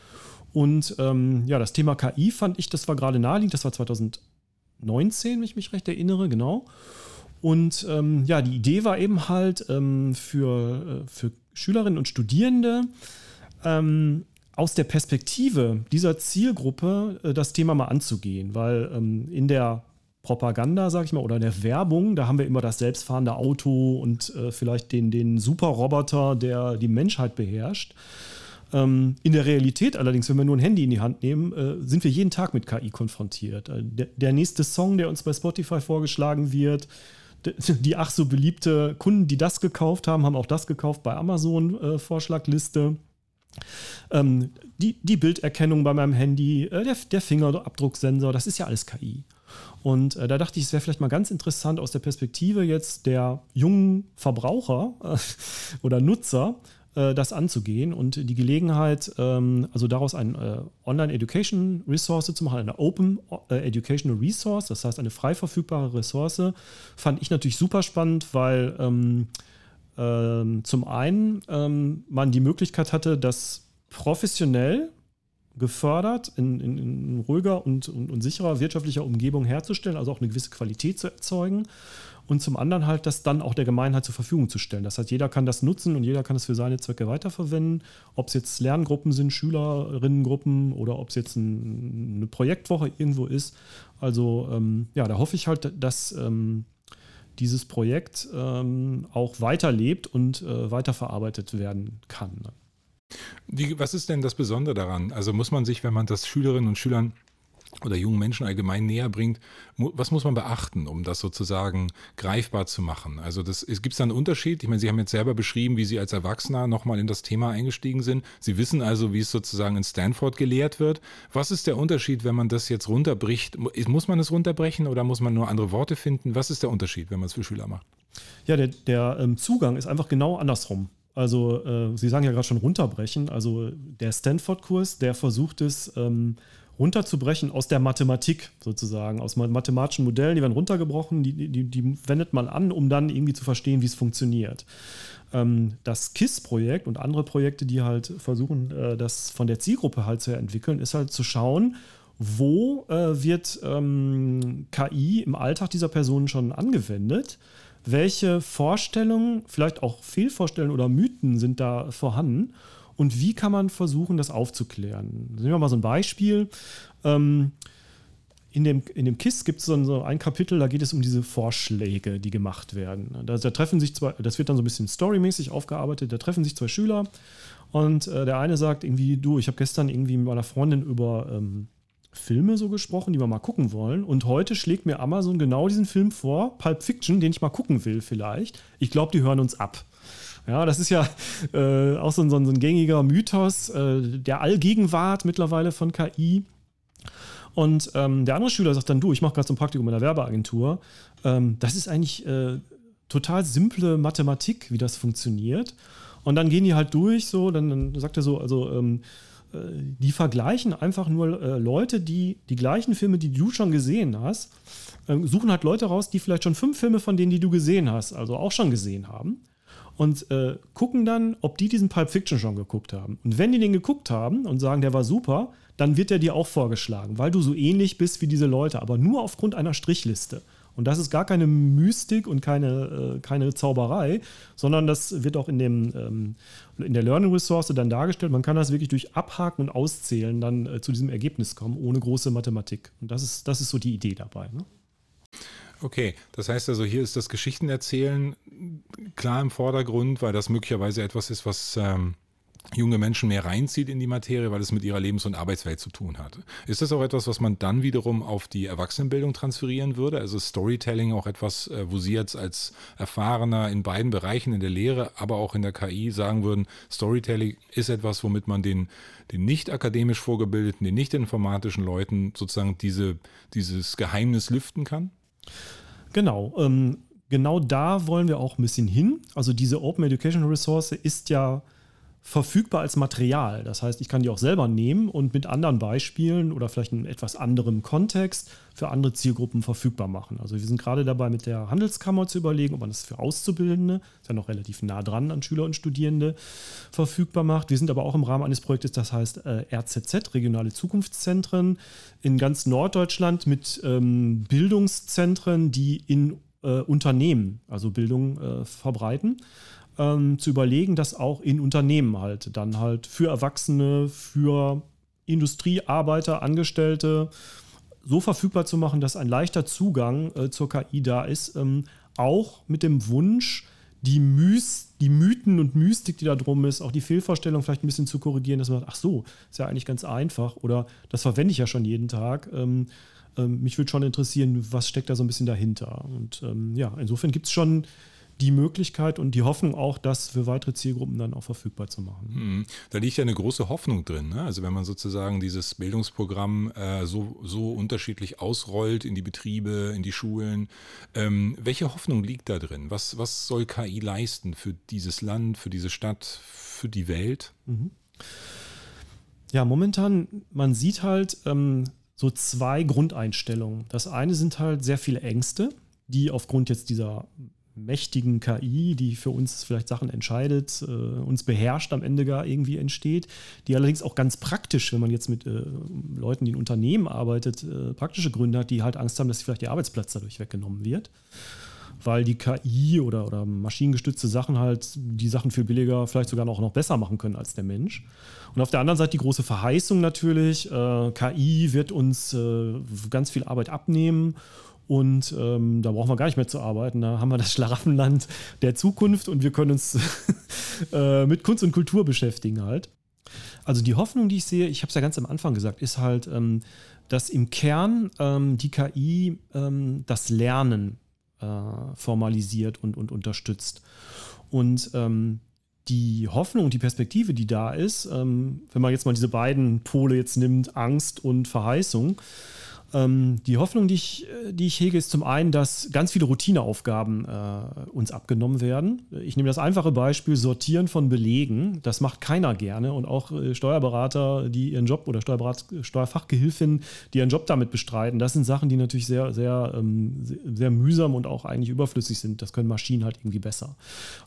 Und ähm, ja, das Thema KI fand ich, das war gerade naheliegend, das war 2019, wenn ich mich recht erinnere, genau. Und ähm, ja, die Idee war eben halt ähm, für, äh, für Schülerinnen und Studierende, ähm, aus der Perspektive dieser Zielgruppe äh, das Thema mal anzugehen, weil ähm, in der Propaganda, sag ich mal, oder der Werbung, da haben wir immer das selbstfahrende Auto und äh, vielleicht den, den Superroboter, der die Menschheit beherrscht. Ähm, in der Realität allerdings, wenn wir nur ein Handy in die Hand nehmen, äh, sind wir jeden Tag mit KI konfrontiert. Äh, der, der, nächste Song, der uns bei Spotify vorgeschlagen wird, die ach so beliebte Kunden, die das gekauft haben, haben auch das gekauft bei Amazon äh. Ähm, die, die Bilderkennung bei meinem Handy, äh, der, der Fingerabdrucksensor, das ist ja alles KI. Und äh, da dachte ich, es wäre vielleicht mal ganz interessant aus der Perspektive jetzt der jungen Verbraucher äh, [LAUGHS] oder Nutzer, äh, das anzugehen und die Gelegenheit, ähm, also daraus eine äh, Online-Education-Ressource zu machen, eine Open äh, Educational Resource, das heißt eine frei verfügbare Ressource, fand ich natürlich super spannend, weil ähm, zum einen ähm, man die Möglichkeit hatte, das professionell gefördert, in, in, in ruhiger und, und, und, sicherer wirtschaftlicher Umgebung herzustellen, also auch eine gewisse Qualität zu erzeugen. Und zum anderen halt, das dann auch der Gemeinheit zur Verfügung zu stellen. Das heißt, jeder kann das nutzen und jeder kann es für seine Zwecke weiterverwenden. Ob es jetzt Lerngruppen sind, Schülerinnengruppen oder ob es jetzt ein, eine Projektwoche irgendwo ist. Also ähm, ja, da hoffe ich halt, dass ähm, dieses Projekt ähm, auch weiterlebt und äh, weiterverarbeitet werden kann. Wie, was ist denn das Besondere daran? Also muss man sich, wenn man das Schülerinnen und Schülern oder jungen Menschen allgemein näher bringt, was muss man beachten, um das sozusagen greifbar zu machen? Also das, es gibt da einen Unterschied. Ich meine, Sie haben jetzt selber beschrieben, wie Sie als Erwachsener nochmal in das Thema eingestiegen sind. Sie wissen also, wie es sozusagen in Stanford gelehrt wird. Was ist der Unterschied, wenn man das jetzt runterbricht? Muss man es runterbrechen oder muss man nur andere Worte finden? Was ist der Unterschied, wenn man es für Schüler macht? Ja, der, der ähm, Zugang ist einfach genau andersrum. Also äh, Sie sagen ja gerade schon runterbrechen. Also der Stanford-Kurs, der versucht es ähm, runterzubrechen aus der Mathematik sozusagen, aus mathematischen Modellen, die werden runtergebrochen, die, die, die wendet man an, um dann irgendwie zu verstehen, wie es funktioniert. Ähm, das KISS-Projekt und andere Projekte, die halt versuchen, äh, das von der Zielgruppe halt zu entwickeln, ist halt zu schauen, wo äh, wird ähm, KI im Alltag dieser Personen schon angewendet welche Vorstellungen, vielleicht auch Fehlvorstellungen oder Mythen sind da vorhanden und wie kann man versuchen, das aufzuklären. Nehmen wir mal so ein Beispiel. Ähm, in dem, in dem KISS gibt es so ein Kapitel, da geht es um diese Vorschläge, die gemacht werden. Da, da, treffen sich zwei, das wird dann so ein bisschen storymäßig aufgearbeitet, da treffen sich zwei Schüler und äh, der eine sagt irgendwie, du, ich habe gestern irgendwie mit meiner Freundin über ähm, Filme so gesprochen, die wir mal gucken wollen. Und heute schlägt mir Amazon genau diesen Film vor, Pulp Fiction, den ich mal gucken will vielleicht. Ich glaube, die hören uns ab. Ja, das ist ja äh, auch so ein, so ein, gängiger Mythos äh, der Allgegenwart mittlerweile von KI. Und ähm, der andere Schüler sagt dann, du, ich mache gerade so ein Praktikum in der Werbeagentur. Ähm, das ist eigentlich äh, total simple Mathematik, wie das funktioniert. Und dann gehen die halt durch, so, dann, dann sagt er so, also ähm, äh, die vergleichen einfach nur äh, Leute, die die gleichen Filme, die du schon gesehen hast, äh, suchen halt Leute raus, die vielleicht schon fünf Filme von denen, die du gesehen hast, also auch schon gesehen haben. Und äh, gucken dann, ob die diesen Pulp Fiction schon geguckt haben. Und wenn die den geguckt haben und sagen, der war super, dann wird der dir auch vorgeschlagen, weil du so ähnlich bist wie diese Leute, aber nur aufgrund einer Strichliste. Und das ist gar keine Mystik und keine, äh, keine Zauberei, sondern das wird auch in, dem, ähm, in der Learning Resource dann dargestellt. Man kann das wirklich durch Abhaken und Auszählen dann äh, zu diesem Ergebnis kommen, ohne große Mathematik. Und das ist, das ist so die Idee dabei. Ne? Okay, das heißt also, hier ist das Geschichtenerzählen klar im Vordergrund, weil das möglicherweise etwas ist, was ähm, junge Menschen mehr reinzieht in die Materie, weil es mit ihrer Lebens- und Arbeitswelt zu tun hat. Ist das auch etwas, was man dann wiederum auf die Erwachsenenbildung transferieren würde? Also Storytelling auch etwas, äh, wo Sie jetzt als Erfahrener in beiden Bereichen, in der Lehre, aber auch in der KI sagen würden, Storytelling ist etwas, womit man den, den nicht akademisch vorgebildeten, den nicht informatischen Leuten sozusagen diese, dieses Geheimnis lüften kann? Genau. Ähm, genau da wollen wir auch ein bisschen hin. Also diese Open Education Resource ist ja verfügbar als Material. Das heißt, ich kann die auch selber nehmen und mit anderen Beispielen oder vielleicht in etwas anderem Kontext für andere Zielgruppen verfügbar machen. Also wir sind gerade dabei, mit der Handelskammer zu überlegen, ob man das für Auszubildende, ist ja noch relativ nah dran an Schüler und Studierende, verfügbar macht. Wir sind aber auch im Rahmen eines Projektes, das heißt äh, RZZ, Regionale Zukunftszentren, in ganz Norddeutschland mit ähm, Bildungszentren, die in äh, Unternehmen, also Bildung äh, verbreiten ähm, zu überlegen, das auch in Unternehmen halt dann halt für Erwachsene, für Industriearbeiter, Angestellte so verfügbar zu machen, dass ein leichter Zugang äh, zur KI da ist, ähm, auch mit dem Wunsch, die, Mys die Mythen und Mystik, die da drum ist, auch die Fehlvorstellung vielleicht ein bisschen zu korrigieren, dass man sagt, ach so, ist ja eigentlich ganz einfach oder das verwende ich ja schon jeden Tag. Ähm, ähm, mich würde schon interessieren, was steckt da so ein bisschen dahinter. Und ähm, ja, insofern gibt es schon die Möglichkeit und die Hoffnung auch, das für weitere Zielgruppen dann auch verfügbar zu machen. Hm. Da liegt ja eine große Hoffnung drin. Ne? Also wenn man sozusagen dieses Bildungsprogramm äh, so, so unterschiedlich ausrollt in die Betriebe, in die Schulen, ähm, welche Hoffnung liegt da drin? Was, was soll KI leisten für dieses Land, für diese Stadt, für die Welt? Mhm. Ja, momentan, man sieht halt ähm, so zwei Grundeinstellungen. Das eine sind halt sehr viele Ängste, die aufgrund jetzt dieser mächtigen KI, die für uns vielleicht Sachen entscheidet, äh, uns beherrscht, am Ende gar irgendwie entsteht, die allerdings auch ganz praktisch, wenn man jetzt mit äh, Leuten, die in Unternehmen arbeitet, äh, praktische Gründe hat, die halt Angst haben, dass vielleicht ihr Arbeitsplatz dadurch weggenommen wird. Weil die KI oder, oder maschinengestützte Sachen halt die Sachen viel billiger, vielleicht sogar auch noch besser machen können als der Mensch. Und auf der anderen Seite die große Verheißung natürlich, äh, KI wird uns äh, ganz viel Arbeit abnehmen und ähm, da brauchen wir gar nicht mehr zu arbeiten. Da haben wir das [LAUGHS] Schlaraffenland der Zukunft und wir können uns [LAUGHS] äh, mit Kunst und Kultur beschäftigen halt. Also die Hoffnung, die ich sehe, ich habe es ja ganz am Anfang gesagt, ist halt, ähm, dass im Kern ähm, die KI ähm, das Lernen äh, formalisiert und, und unterstützt. Und ähm, die Hoffnung und die Perspektive, die da ist, ähm, wenn man jetzt mal diese beiden Pole jetzt nimmt, Angst und Verheißung, die Hoffnung, die ich, äh, die ich hege, ist zum einen, dass ganz viele Routineaufgaben äh, uns abgenommen werden. Ich nehme das einfache Beispiel Sortieren von Belegen. Das macht keiner gerne und auch äh, Steuerberater, die ihren Job oder Steuerberat, Steuerfachgehilfinnen, die ihren Job damit bestreiten. Das sind Sachen, die natürlich sehr, sehr, ähm, sehr mühsam und auch eigentlich überflüssig sind. Das können Maschinen halt irgendwie besser.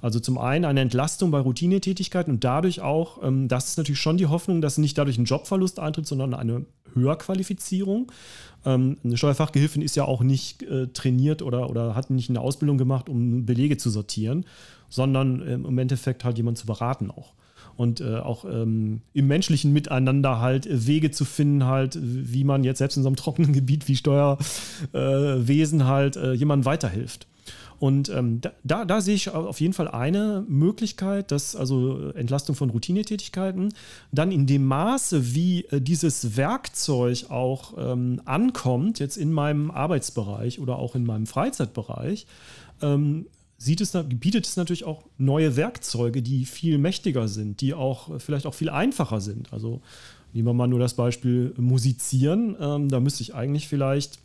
Also zum einen eine Entlastung bei Routinetätigkeiten und dadurch auch, ähm, das ist natürlich schon die Hoffnung, dass nicht dadurch ein Jobverlust eintritt, sondern eine Höherqualifizierung. Ähm, eine Steuerfachgehilfin ist ja auch nicht äh, trainiert oder, oder hat nicht eine Ausbildung gemacht, um Belege zu sortieren, sondern ähm, im Endeffekt halt jemand zu beraten auch. Und äh, auch ähm, im menschlichen Miteinander halt Wege zu finden, halt, wie man jetzt selbst in so einem [LAUGHS] trockenen Gebiet wie Steuerwesen äh, halt äh, jemandem weiterhilft. Und ähm, da, da sehe ich auf jeden Fall eine Möglichkeit, dass also Entlastung von Routinetätigkeiten dann in dem Maße, wie äh, dieses Werkzeug auch ähm, ankommt, jetzt in meinem Arbeitsbereich oder auch in meinem Freizeitbereich, ähm, sieht es, bietet es natürlich auch neue Werkzeuge, die viel mächtiger sind, die auch vielleicht auch viel einfacher sind. Also nehmen wir mal nur das Beispiel Musizieren. Ähm, da müsste ich eigentlich vielleicht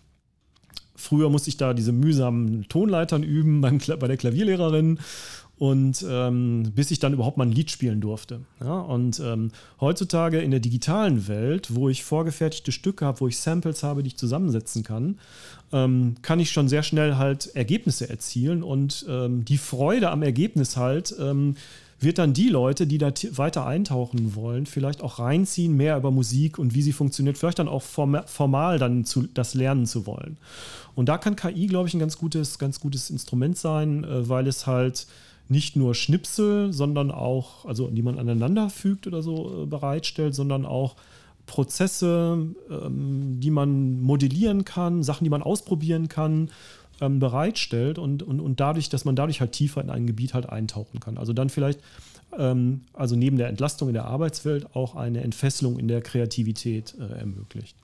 Früher musste ich da diese mühsamen Tonleitern üben beim, bei der Klavierlehrerin und ähm, bis ich dann überhaupt mal ein Lied spielen durfte. Ja, und ähm, heutzutage in der digitalen Welt, wo ich vorgefertigte Stücke habe, wo ich Samples habe, die ich zusammensetzen kann, ähm, kann ich schon sehr schnell halt Ergebnisse erzielen und ähm, die Freude am Ergebnis halt ähm, wird dann die Leute, die da weiter eintauchen wollen, vielleicht auch reinziehen, mehr über Musik und wie sie funktioniert, vielleicht dann auch formal dann zu, das lernen zu wollen. Und da kann KI, glaube ich, ein ganz gutes, ganz gutes Instrument sein, äh, weil es halt nicht nur Schnipsel, sondern auch, also die man aneinander fügt oder so äh, bereitstellt, sondern auch Prozesse, ähm, die man modellieren kann, Sachen, die man ausprobieren kann, ähm, bereitstellt und, und, und dadurch, dass man dadurch halt tiefer in ein Gebiet halt eintauchen kann. Also dann vielleicht, ähm, also neben der Entlastung in der Arbeitswelt auch eine Entfesselung in der Kreativität äh, ermöglicht.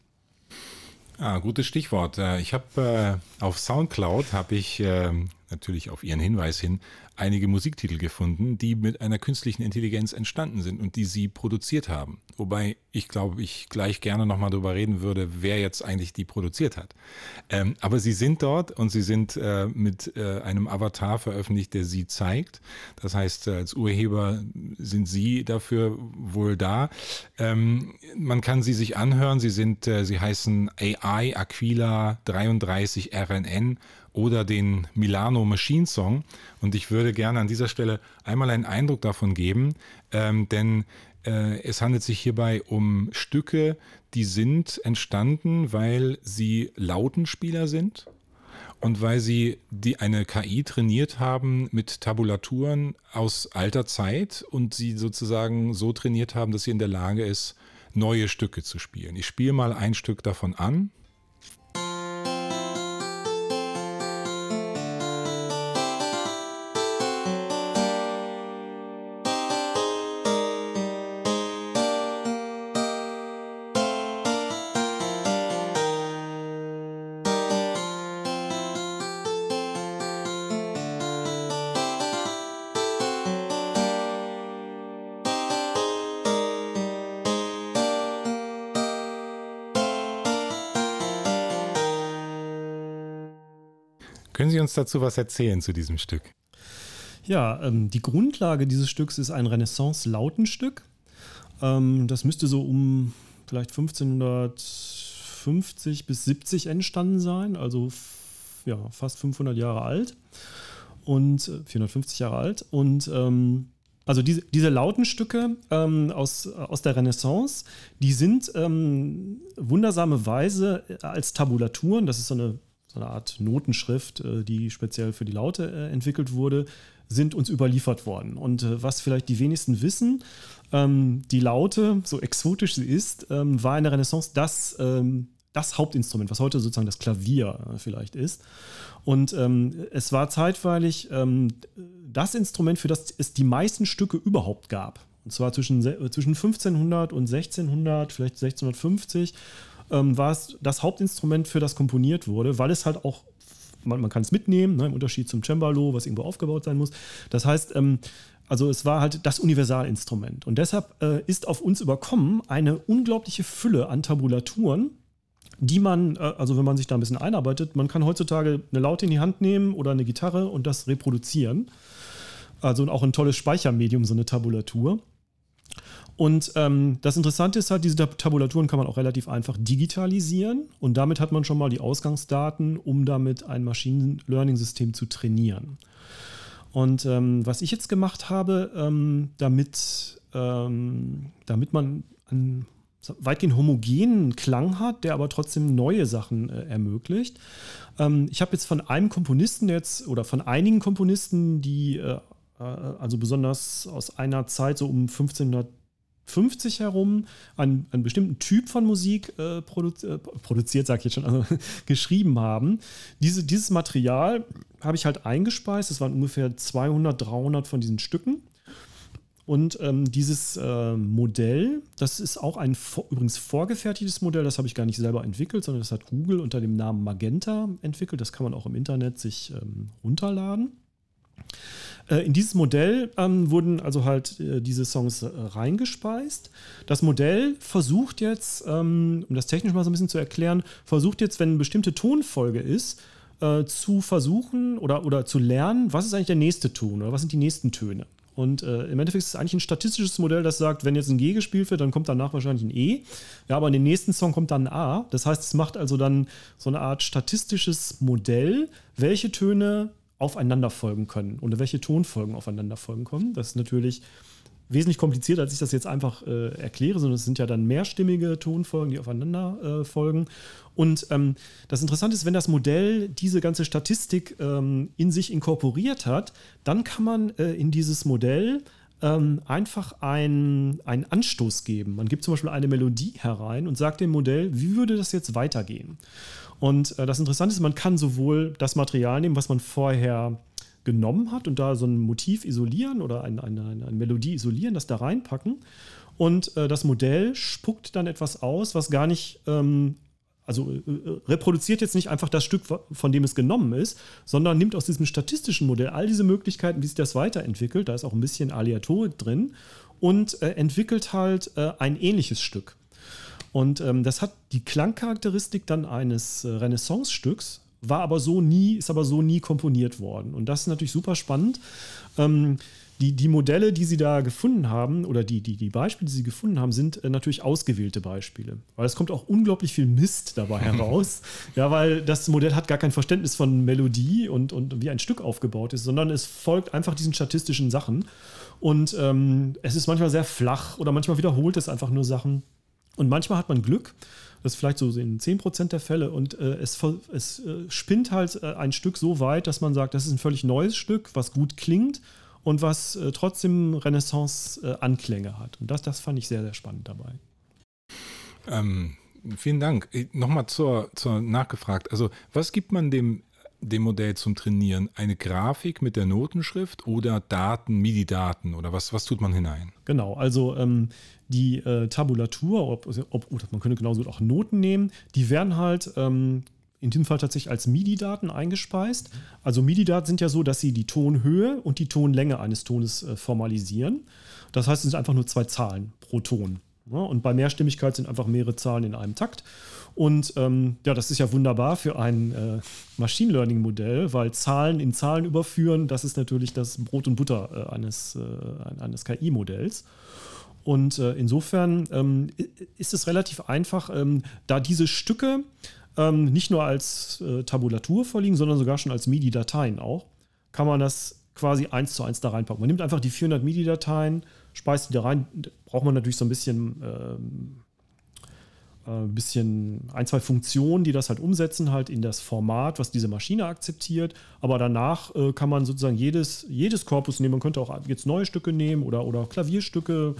Ah, gutes Stichwort. Äh, ich habe äh, auf SoundCloud habe ich äh, natürlich auf Ihren Hinweis hin einige Musiktitel gefunden, die mit einer künstlichen Intelligenz entstanden sind und die Sie produziert haben. Wobei ich glaube, ich gleich gerne nochmal darüber reden würde, wer jetzt eigentlich die produziert hat. Ähm, aber Sie sind dort und Sie sind äh, mit äh, einem Avatar veröffentlicht, der Sie zeigt. Das heißt, äh, als Urheber sind Sie dafür wohl da. Ähm, man kann Sie sich anhören. Sie sind, äh, Sie heißen AI Aquila 33 RNN oder den Milano Machine Song. Und ich würde gerne an dieser Stelle einmal einen Eindruck davon geben, ähm, denn äh, es handelt sich hierbei um Stücke, die sind entstanden, weil sie Lautenspieler sind und weil sie die eine KI trainiert haben mit Tabulaturen aus alter Zeit und sie sozusagen so trainiert haben, dass sie in der Lage ist, neue Stücke zu spielen. Ich spiele mal ein Stück davon an. Uns dazu was erzählen zu diesem Stück? Ja, ähm, die Grundlage dieses Stücks ist ein Renaissance-Lautenstück. Ähm, das müsste so um vielleicht 1550 bis 70 entstanden sein, also ja, fast 500 Jahre alt und 450 äh, Jahre alt. Und ähm, also diese, diese Lautenstücke ähm, aus, aus der Renaissance, die sind ähm, wundersame Weise als Tabulaturen, das ist so eine so eine Art Notenschrift, äh, die speziell für die Laute äh, entwickelt wurde, sind uns überliefert worden. Und äh, was vielleicht die wenigsten wissen, ähm, die Laute, so exotisch sie ist, ähm, war in der Renaissance das, ähm, das Hauptinstrument, was heute sozusagen das Klavier vielleicht ist. Und es war zeitweilig das Instrument, für das es die meisten Stücke überhaupt gab. Und zwar zwischen, zwischen 1500 und 1600, vielleicht 1650 ähm, war es das Hauptinstrument, für das komponiert wurde, weil es halt auch, man, man kann es mitnehmen, ne, im Unterschied zum Cembalo, was irgendwo aufgebaut sein muss. Das heißt, ähm, also es war halt das Universalinstrument. Und deshalb äh, ist auf uns überkommen eine unglaubliche Fülle an Tabulaturen, die man, äh, also wenn man sich da ein bisschen einarbeitet, man kann heutzutage eine Laute in die Hand nehmen oder eine Gitarre und das reproduzieren. Also auch ein tolles Speichermedium, so eine Tabulatur. Und ähm, das Interessante ist halt, diese Tabulaturen kann man auch relativ einfach digitalisieren und damit hat man schon mal die Ausgangsdaten, um damit ein Machine Learning-System zu trainieren. Und ähm, was ich jetzt gemacht habe, ähm, damit, ähm, damit man einen weitgehend homogenen Klang hat, der aber trotzdem neue Sachen äh, ermöglicht. Ähm, ich habe jetzt von einem Komponisten jetzt oder von einigen Komponisten, die äh, äh also besonders aus einer Zeit so um 1500 50 herum einen, einen bestimmten Typ von Musik äh, produzi äh, produziert, sag ich jetzt schon, also [LAUGHS] geschrieben haben. Diese, dieses Material habe ich halt eingespeist. Es waren ungefähr 200, 300 von diesen Stücken. Und ähm, dieses äh, Modell, das ist auch ein übrigens vorgefertigtes Modell, das habe ich gar nicht selber entwickelt, sondern das hat Google unter dem Namen Magenta entwickelt. Das kann man auch im Internet sich ähm, runterladen. Äh, in dieses Modell ähm, wurden also halt äh, diese Songs äh, reingespeist. Das Modell versucht jetzt, ähm, um das technisch mal so ein bisschen zu erklären, versucht jetzt, wenn eine bestimmte Tonfolge ist, äh, zu versuchen oder, oder zu lernen, was ist eigentlich der nächste Ton oder was sind die nächsten Töne. Und äh, im Endeffekt ist es eigentlich ein statistisches Modell, das sagt, wenn jetzt ein G gespielt wird, dann kommt danach wahrscheinlich ein E. Ja, aber in den nächsten Song kommt dann ein A. Das heißt, es macht also dann so eine Art statistisches Modell, welche Töne aufeinander folgen können und welche Tonfolgen aufeinander folgen können. Das ist natürlich wesentlich komplizierter, als ich das jetzt einfach äh, erkläre, sondern es sind ja dann mehrstimmige Tonfolgen, die aufeinander äh, folgen. Und ähm, das Interessante ist, wenn das Modell diese ganze Statistik ähm, in sich inkorporiert hat, dann kann man äh, in dieses Modell ähm, einfach einen Anstoß geben. Man gibt zum Beispiel eine Melodie herein und sagt dem Modell, wie würde das jetzt weitergehen? Und äh, das Interessante ist, man kann sowohl das Material nehmen, was man vorher genommen hat und da so ein Motiv isolieren oder eine, eine, eine Melodie isolieren, das da reinpacken. Und äh, das Modell spuckt dann etwas aus, was gar nicht, ähm, also äh, äh reproduziert jetzt nicht einfach das Stück, von dem es genommen ist, sondern nimmt aus diesem statistischen Modell all diese Möglichkeiten, wie sich das weiterentwickelt, da ist auch ein bisschen Aleatorik drin, und äh, entwickelt halt äh, ein ähnliches Stück. Und ähm, das hat die Klangcharakteristik dann eines äh, Renaissance-Stücks, war aber so nie, ist aber so nie komponiert worden. Und das ist natürlich super spannend. Ähm, die, die Modelle, die sie da gefunden haben, oder die, die, die Beispiele, die sie gefunden haben, sind äh, natürlich ausgewählte Beispiele. Weil es kommt auch unglaublich viel Mist dabei [LAUGHS] heraus. ja, weil das Modell hat gar kein Verständnis von Melodie und, und wie ein Stück aufgebaut ist, sondern es folgt einfach diesen statistischen Sachen. Und ähm, es ist manchmal sehr flach oder manchmal wiederholt es einfach nur Sachen. Und manchmal hat man Glück Das ist vielleicht so in 10% der Fälle. Und äh, es, es äh, spinnt halt äh, ein Stück so weit, dass man sagt, das ist ein völlig neues Stück, was gut klingt und was äh, trotzdem Renaissance-Anklänge hat. Und das, das fand ich sehr, sehr spannend dabei. Ähm, vielen Dank. Äh, nochmal zur, zur nachgefragt. Also, was gibt man dem dem Modell zum Trainieren eine Grafik mit der Notenschrift oder Daten, MIDI-Daten oder was, was tut man hinein? Genau, also ähm, die äh, Tabulatur, ob, ob, oder man könnte genauso auch Noten nehmen, die werden halt ähm, in diesem Fall tatsächlich als MIDI-Daten eingespeist. Also MIDI-Daten sind ja so, dass sie die Tonhöhe und die Tonlänge eines Tones äh, formalisieren. Das heißt, es sind einfach nur zwei Zahlen pro Ton. Ja, und bei Mehrstimmigkeit sind einfach mehrere Zahlen in einem Takt. Und ähm, ja, das ist ja wunderbar für ein äh, Machine Learning Modell, weil Zahlen in Zahlen überführen, das ist natürlich das Brot und Butter äh, eines, äh, eines KI-Modells. Und äh, insofern ähm, ist es relativ einfach, ähm, da diese Stücke ähm, nicht nur als äh, Tabulatur vorliegen, sondern sogar schon als MIDI-Dateien auch, kann man das quasi eins zu eins da reinpacken. Man nimmt einfach die 400 MIDI-Dateien, speist die da rein, braucht man natürlich so ein bisschen ähm, ein äh, bisschen ein, zwei Funktionen, die das halt umsetzen, halt in das Format, was diese Maschine akzeptiert. Aber danach äh, kann man sozusagen jedes, jedes Korpus nehmen. Man könnte auch jetzt neue Stücke nehmen oder, oder Klavierstücke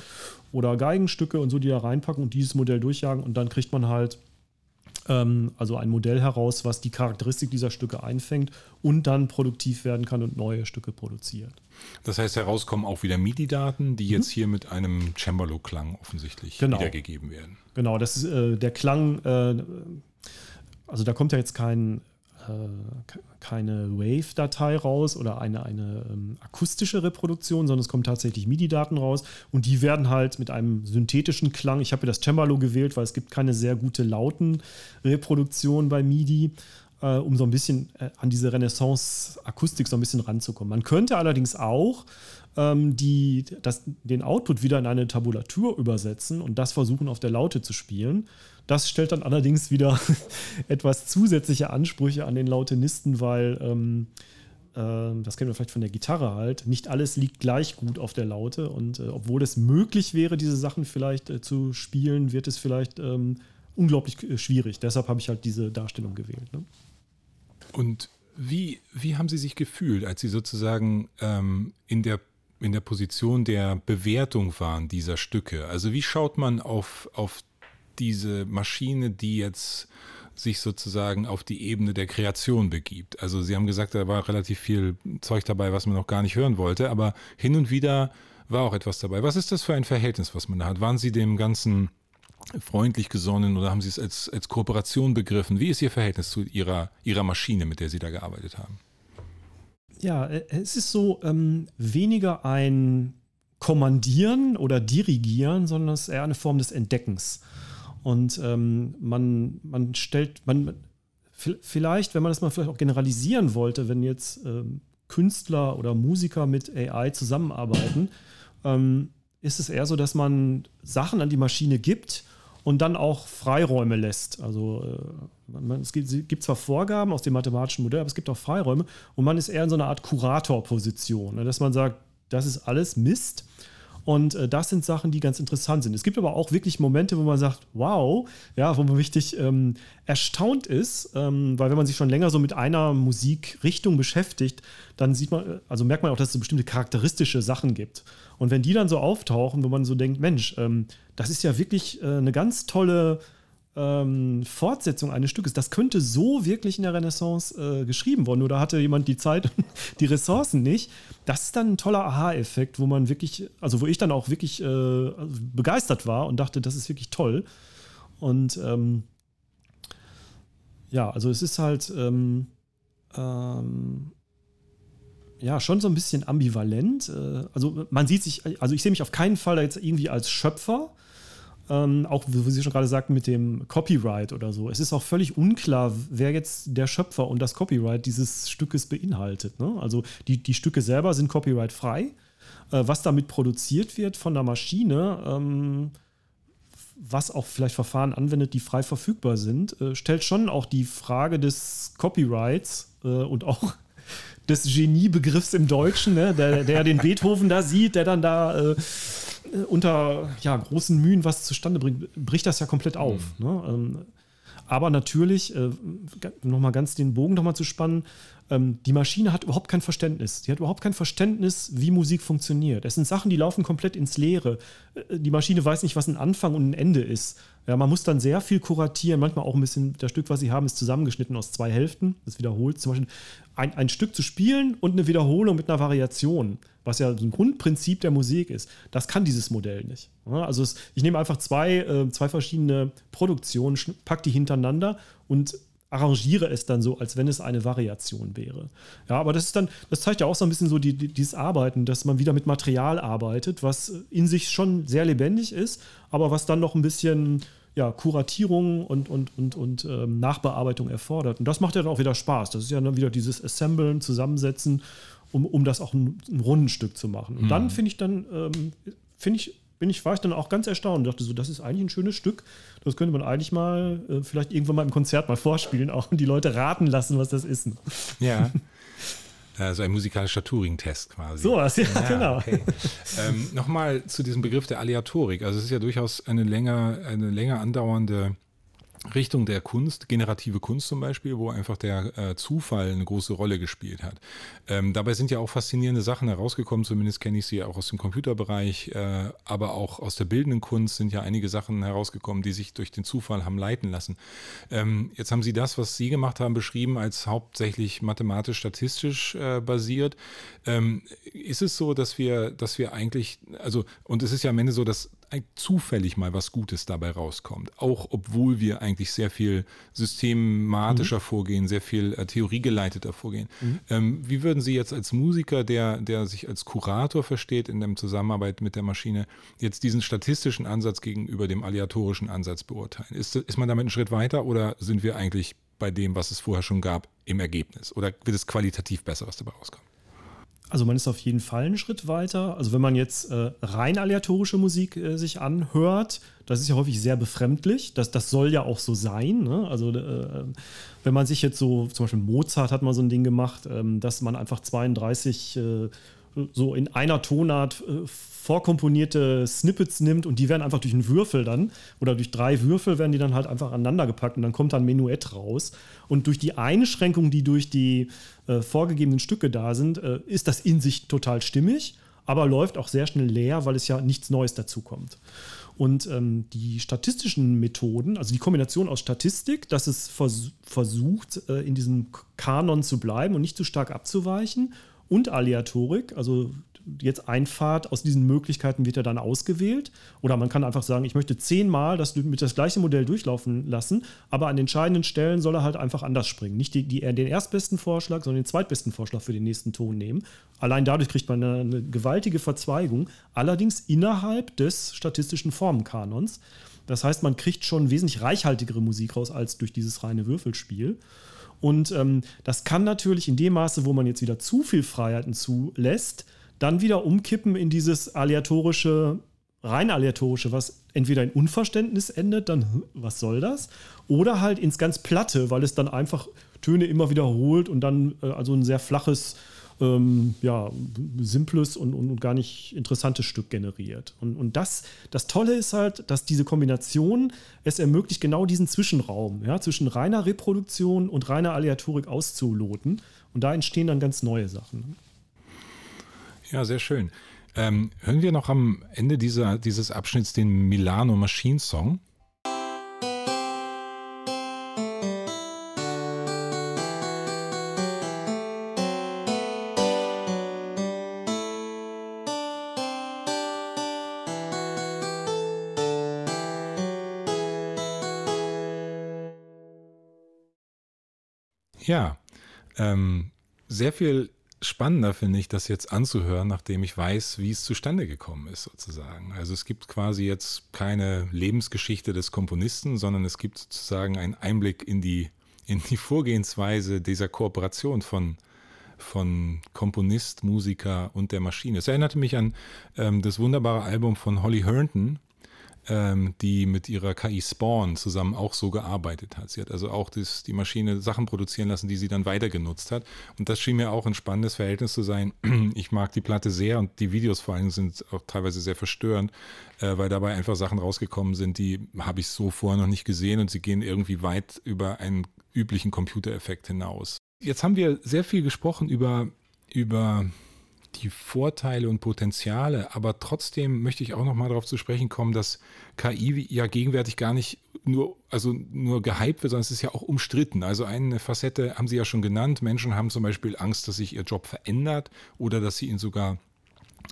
oder Geigenstücke und so, die da reinpacken und dieses Modell durchjagen. Und dann kriegt man halt also ein Modell heraus, was die Charakteristik dieser Stücke einfängt und dann produktiv werden kann und neue Stücke produziert. Das heißt, herauskommen auch wieder MIDI-Daten, die jetzt mhm. hier mit einem Cembalo-Klang offensichtlich genau. wiedergegeben werden. Genau, das ist äh, der Klang, äh, also da kommt ja jetzt kein äh, keine Wave-Datei raus oder eine, eine ähm, akustische Reproduktion, sondern es kommen tatsächlich MIDI-Daten raus und die werden halt mit einem synthetischen Klang, ich habe das Cembalo gewählt, weil es gibt keine sehr gute Lauten-Reproduktion bei MIDI, äh, um so ein bisschen äh, an diese Renaissance-Akustik so ein bisschen ranzukommen. Man könnte allerdings auch ähm, die, das, den Output wieder in eine Tabulatur übersetzen und das versuchen auf der Laute zu spielen. Das stellt dann allerdings wieder [LAUGHS] etwas zusätzliche Ansprüche an den Lautenisten, weil ähm, äh, das kennen wir vielleicht von der Gitarre halt, nicht alles liegt gleich gut auf der Laute und äh, obwohl es möglich wäre, diese Sachen vielleicht äh, zu spielen, wird es vielleicht ähm, unglaublich äh, schwierig. Deshalb habe ich halt diese Darstellung gewählt. Ne? Und wie, wie haben Sie sich gefühlt, als Sie sozusagen ähm, in der in der Position der Bewertung waren dieser Stücke? Also wie schaut man auf, auf diese Maschine, die jetzt sich sozusagen auf die Ebene der Kreation begibt. Also Sie haben gesagt, da war relativ viel Zeug dabei, was man noch gar nicht hören wollte, aber hin und wieder war auch etwas dabei. Was ist das für ein Verhältnis, was man da hat? Waren Sie dem Ganzen freundlich gesonnen oder haben Sie es als, als Kooperation begriffen? Wie ist Ihr Verhältnis zu Ihrer, Ihrer Maschine, mit der Sie da gearbeitet haben? Ja, äh, es ist so ähm, weniger ein Kommandieren oder Dirigieren, sondern es ist eher eine Form des Entdeckens. Und ähm, man, man stellt, man, vielleicht, wenn man das mal vielleicht auch generalisieren wollte, wenn jetzt ähm, Künstler oder Musiker mit AI zusammenarbeiten, ähm, ist es eher so, dass man Sachen an die Maschine gibt und dann auch Freiräume lässt. Also äh, man, es gibt, gibt, zwar Vorgaben aus dem mathematischen Modell, aber es gibt auch Freiräume und man ist eher in so einer Art Kuratorposition, ne, dass man sagt, das ist alles Mist und äh, das sind Sachen, die ganz interessant sind. Es gibt aber auch wirklich Momente, wo man sagt, wow, ja, wo man richtig ähm, erstaunt ist, ähm, weil wenn man sich schon länger so mit einer Musikrichtung beschäftigt, dann sieht man, äh, also merkt man auch, dass es so bestimmte charakteristische Sachen gibt. Und wenn die dann so auftauchen, wo man so denkt, Mensch, ähm, das ist ja wirklich äh, eine ganz tolle ähm, Fortsetzung eines Stückes. Das könnte so wirklich in der Renaissance äh, geschrieben worden. Oder hatte jemand die Zeit, [LAUGHS] die Ressourcen nicht. Das ist dann ein toller Aha-Effekt, wo man wirklich, also wo ich dann auch wirklich äh, begeistert war und dachte, das ist wirklich toll. Und ähm, ja, also es ist halt ähm, ähm, ja schon so ein bisschen ambivalent. Äh, also man sieht sich, also ich sehe mich auf keinen Fall jetzt irgendwie als Schöpfer ähm, auch wie Sie schon gerade sagten, mit dem Copyright oder so. Es ist auch völlig unklar, wer jetzt der Schöpfer und das Copyright dieses Stückes beinhaltet. Ne? Also die, die Stücke selber sind copyright-frei. Äh, was damit produziert wird von der Maschine, ähm, was auch vielleicht Verfahren anwendet, die frei verfügbar sind, äh, stellt schon auch die Frage des Copyrights äh, und auch des Geniebegriffs im Deutschen, ne? der, der den Beethoven da sieht, der dann da äh, unter ja, großen Mühen was zustande bringt, bricht das ja komplett auf. Mhm. Ne? Ähm, aber natürlich, äh, nochmal ganz den Bogen nochmal zu spannen, ähm, die Maschine hat überhaupt kein Verständnis. Die hat überhaupt kein Verständnis, wie Musik funktioniert. Es sind Sachen, die laufen komplett ins Leere. Äh, die Maschine weiß nicht, was ein Anfang und ein Ende ist. Ja, man muss dann sehr viel kuratieren, manchmal auch ein bisschen, das Stück, was sie haben, ist zusammengeschnitten aus zwei Hälften. Das wiederholt zum Beispiel ein, ein Stück zu spielen und eine Wiederholung mit einer Variation, was ja ein Grundprinzip der Musik ist. Das kann dieses Modell nicht. Also es, ich nehme einfach zwei, äh, zwei verschiedene Produktionen, pack die hintereinander und arrangiere es dann so, als wenn es eine Variation wäre. Ja, aber das ist dann, das zeigt ja auch so ein bisschen so die, die, dieses Arbeiten, dass man wieder mit Material arbeitet, was in sich schon sehr lebendig ist, aber was dann noch ein bisschen ja, Kuratierung und, und, und, und ähm, Nachbearbeitung erfordert. Und das macht ja dann auch wieder Spaß. Das ist ja dann wieder dieses Assemblen, Zusammensetzen, um, um das auch ein, ein Rundenstück zu machen. Und mhm. dann finde ich dann, ähm, finde ich bin ich, war ich dann auch ganz erstaunt und dachte so, das ist eigentlich ein schönes Stück. Das könnte man eigentlich mal äh, vielleicht irgendwann mal im Konzert mal [LAUGHS] vorspielen auch und die Leute raten lassen, was das ist. Ja. Also ein musikalischer Turing-Test quasi. So was, ja, ja genau. Okay. ähm, Nochmal zu diesem Begriff der Aleatorik. Also es ist ja durchaus eine länger, eine länger andauernde Richtung der Kunst, generative Kunst zum Beispiel, wo einfach der äh, Zufall eine große Rolle gespielt hat. Ähm, dabei sind ja auch faszinierende Sachen herausgekommen, zumindest kenne ich sie auch aus dem Computerbereich, äh, aber auch aus der bildenden Kunst sind ja einige Sachen herausgekommen, die sich durch den Zufall haben leiten lassen. Ähm, jetzt haben Sie das, was Sie gemacht haben, beschrieben als hauptsächlich mathematisch-statistisch äh, basiert. Ähm, ist es so, dass wir, dass wir eigentlich, also, und es ist ja am Ende so, dass zufällig mal was Gutes dabei rauskommt. Auch obwohl wir eigentlich sehr viel systematischer mhm. vorgehen, sehr viel äh, theoriegeleiteter vorgehen. Mhm. Ähm, wie würden Sie jetzt als Musiker, der, der sich als Kurator versteht in der Zusammenarbeit mit der Maschine, jetzt diesen statistischen Ansatz gegenüber dem aleatorischen Ansatz beurteilen? Ist, ist man damit einen Schritt weiter oder sind wir eigentlich bei dem, was es vorher schon gab, im Ergebnis? Oder wird es qualitativ besser, was dabei rauskommt? Also man ist auf jeden Fall einen Schritt weiter. Also wenn man jetzt äh, rein aleatorische Musik äh, sich anhört, das ist ja häufig sehr befremdlich. Das, das soll ja auch so sein. Ne? Also äh, wenn man sich jetzt so, zum Beispiel Mozart hat mal so ein Ding gemacht, ähm, dass man einfach 32 äh, so in einer Tonart äh, vorkomponierte Snippets nimmt und die werden einfach durch einen Würfel dann oder durch drei Würfel werden die dann halt einfach aneinander gepackt und dann kommt dann Menuett raus. Und durch die Einschränkung, die durch die äh, vorgegebenen Stücke da sind, äh, ist das in sich total stimmig, aber läuft auch sehr schnell leer, weil es ja nichts Neues dazu kommt. Und ähm, die statistischen Methoden, also die Kombination aus Statistik, dass es vers versucht, äh, in diesem Kanon zu bleiben und nicht zu stark abzuweichen, und Aleatorik, also jetzt Einfahrt aus diesen Möglichkeiten wird er dann ausgewählt. Oder man kann einfach sagen, ich möchte zehnmal das mit das gleiche Modell durchlaufen lassen, aber an entscheidenden Stellen soll er halt einfach anders springen. Nicht die, die, den erstbesten Vorschlag, sondern den zweitbesten Vorschlag für den nächsten Ton nehmen. Allein dadurch kriegt man eine, gewaltige Verzweigung, allerdings innerhalb des statistischen Formenkanons. Das heißt, man kriegt schon wesentlich reichhaltigere Musik raus als durch dieses reine Würfelspiel. Und ähm, das kann natürlich in dem Maße, wo man jetzt wieder zu viel Freiheiten zulässt, dann wieder umkippen in dieses aleatorische, rein aleatorische, was entweder in Unverständnis endet, dann hm, was soll das? Oder halt ins ganz Platte, weil es dann einfach Töne immer wiederholt und dann äh, also ein sehr flaches, ähm, ja, simples und, und, gar nicht interessantes Stück generiert. Und, und das, das Tolle ist halt, dass diese Kombination es ermöglicht, genau diesen Zwischenraum ja, zwischen reiner Reproduktion und reiner Aleatorik auszuloten. Und da entstehen dann ganz neue Sachen. Ja, sehr schön. Ähm, hören wir noch am Ende dieser, dieses Abschnitts den Milano Machine Song. Ja, ähm, sehr viel spannender finde ich, das jetzt anzuhören, nachdem ich weiß, wie es zustande gekommen ist, sozusagen. Also es gibt quasi jetzt keine Lebensgeschichte des Komponisten, sondern es gibt sozusagen einen Einblick in die, in die Vorgehensweise dieser Kooperation von, von Komponist, Musiker und der Maschine. Es erinnerte mich an ähm, das wunderbare Album von Holly Herndon, die mit ihrer KI Spawn zusammen auch so gearbeitet hat. Sie hat also auch das, die Maschine Sachen produzieren lassen, die sie dann weiter genutzt hat. Und das schien mir auch ein spannendes Verhältnis zu sein. [CLEARS THROAT] Ich mag die Platte sehr und die Videos vor allem sind auch teilweise sehr verstörend, äh, weil dabei einfach Sachen rausgekommen sind, die habe ich so vorher noch nicht gesehen und sie gehen irgendwie weit über einen üblichen Computereffekt hinaus. Jetzt haben wir sehr viel gesprochen über, über die Vorteile und Potenziale, aber trotzdem möchte ich auch noch mal darauf zu sprechen kommen, dass KI ja gegenwärtig gar nicht nur, also nur gehypt wird, sondern es ist ja auch umstritten. Also eine Facette haben Sie ja schon genannt. Menschen haben zum Beispiel Angst, dass sich ihr Job verändert oder dass sie ihn sogar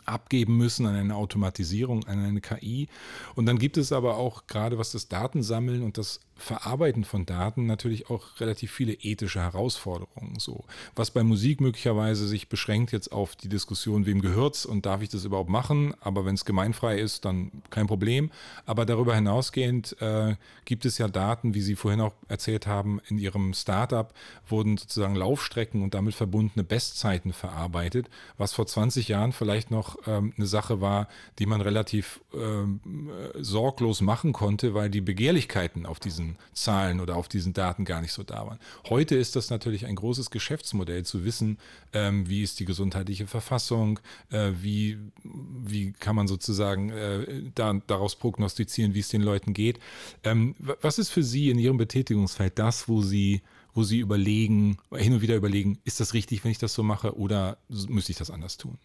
abgeben müssen an eine Automatisierung, an eine KI. Und dann gibt es aber auch gerade was das Datensammeln und das Verarbeiten von Daten natürlich auch relativ viele ethische Herausforderungen. So, was bei Musik möglicherweise sich beschränkt jetzt auf die Diskussion, wem gehört's und darf ich das überhaupt machen? Aber wenn es gemeinfrei ist, dann kein Problem. Aber darüber hinausgehend äh, gibt es ja Daten, wie Sie vorhin auch erzählt haben, in Ihrem Startup wurden sozusagen Laufstrecken und damit verbundene Bestzeiten verarbeitet, was vor 20 Jahren vielleicht noch ähm, eine Sache war, die man relativ ähm, äh, sorglos machen konnte, weil die Begehrlichkeiten auf diesen diesen Zahlen oder auf diesen Daten gar nicht so da waren. Heute ist das natürlich ein großes Geschäftsmodell zu wissen, ähm, wie ist die gesundheitliche Verfassung, äh, wie, wie kann man sozusagen äh, da, daraus prognostizieren, wie es den Leuten geht. Ähm, was ist für Sie in Ihrem Betätigungsfeld das, wo Sie wo Sie überlegen, hin und wieder überlegen, ist das richtig, wenn ich das so mache oder müsste ich das anders tun?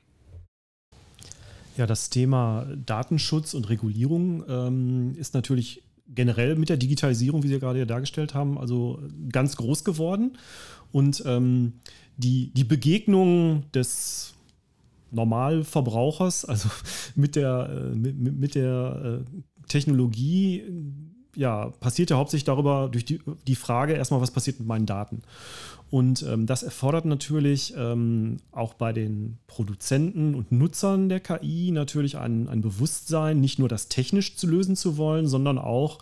Ja, das Thema Datenschutz und Regulierung ähm, ist natürlich generell mit der Digitalisierung, wie Sie gerade ja dargestellt haben, also ganz groß geworden. Und ähm, die, die Begegnung des Normalverbrauchers, also [LAUGHS] mit der, äh, mit, mit der äh, Technologie, ja, passiert ja hauptsächlich darüber, durch die, die Frage erstmal, was passiert mit meinen Daten. Und ähm, das erfordert natürlich ähm, auch bei den Produzenten und Nutzern der KI natürlich ein, ein Bewusstsein, nicht nur das technisch zu lösen zu wollen, sondern auch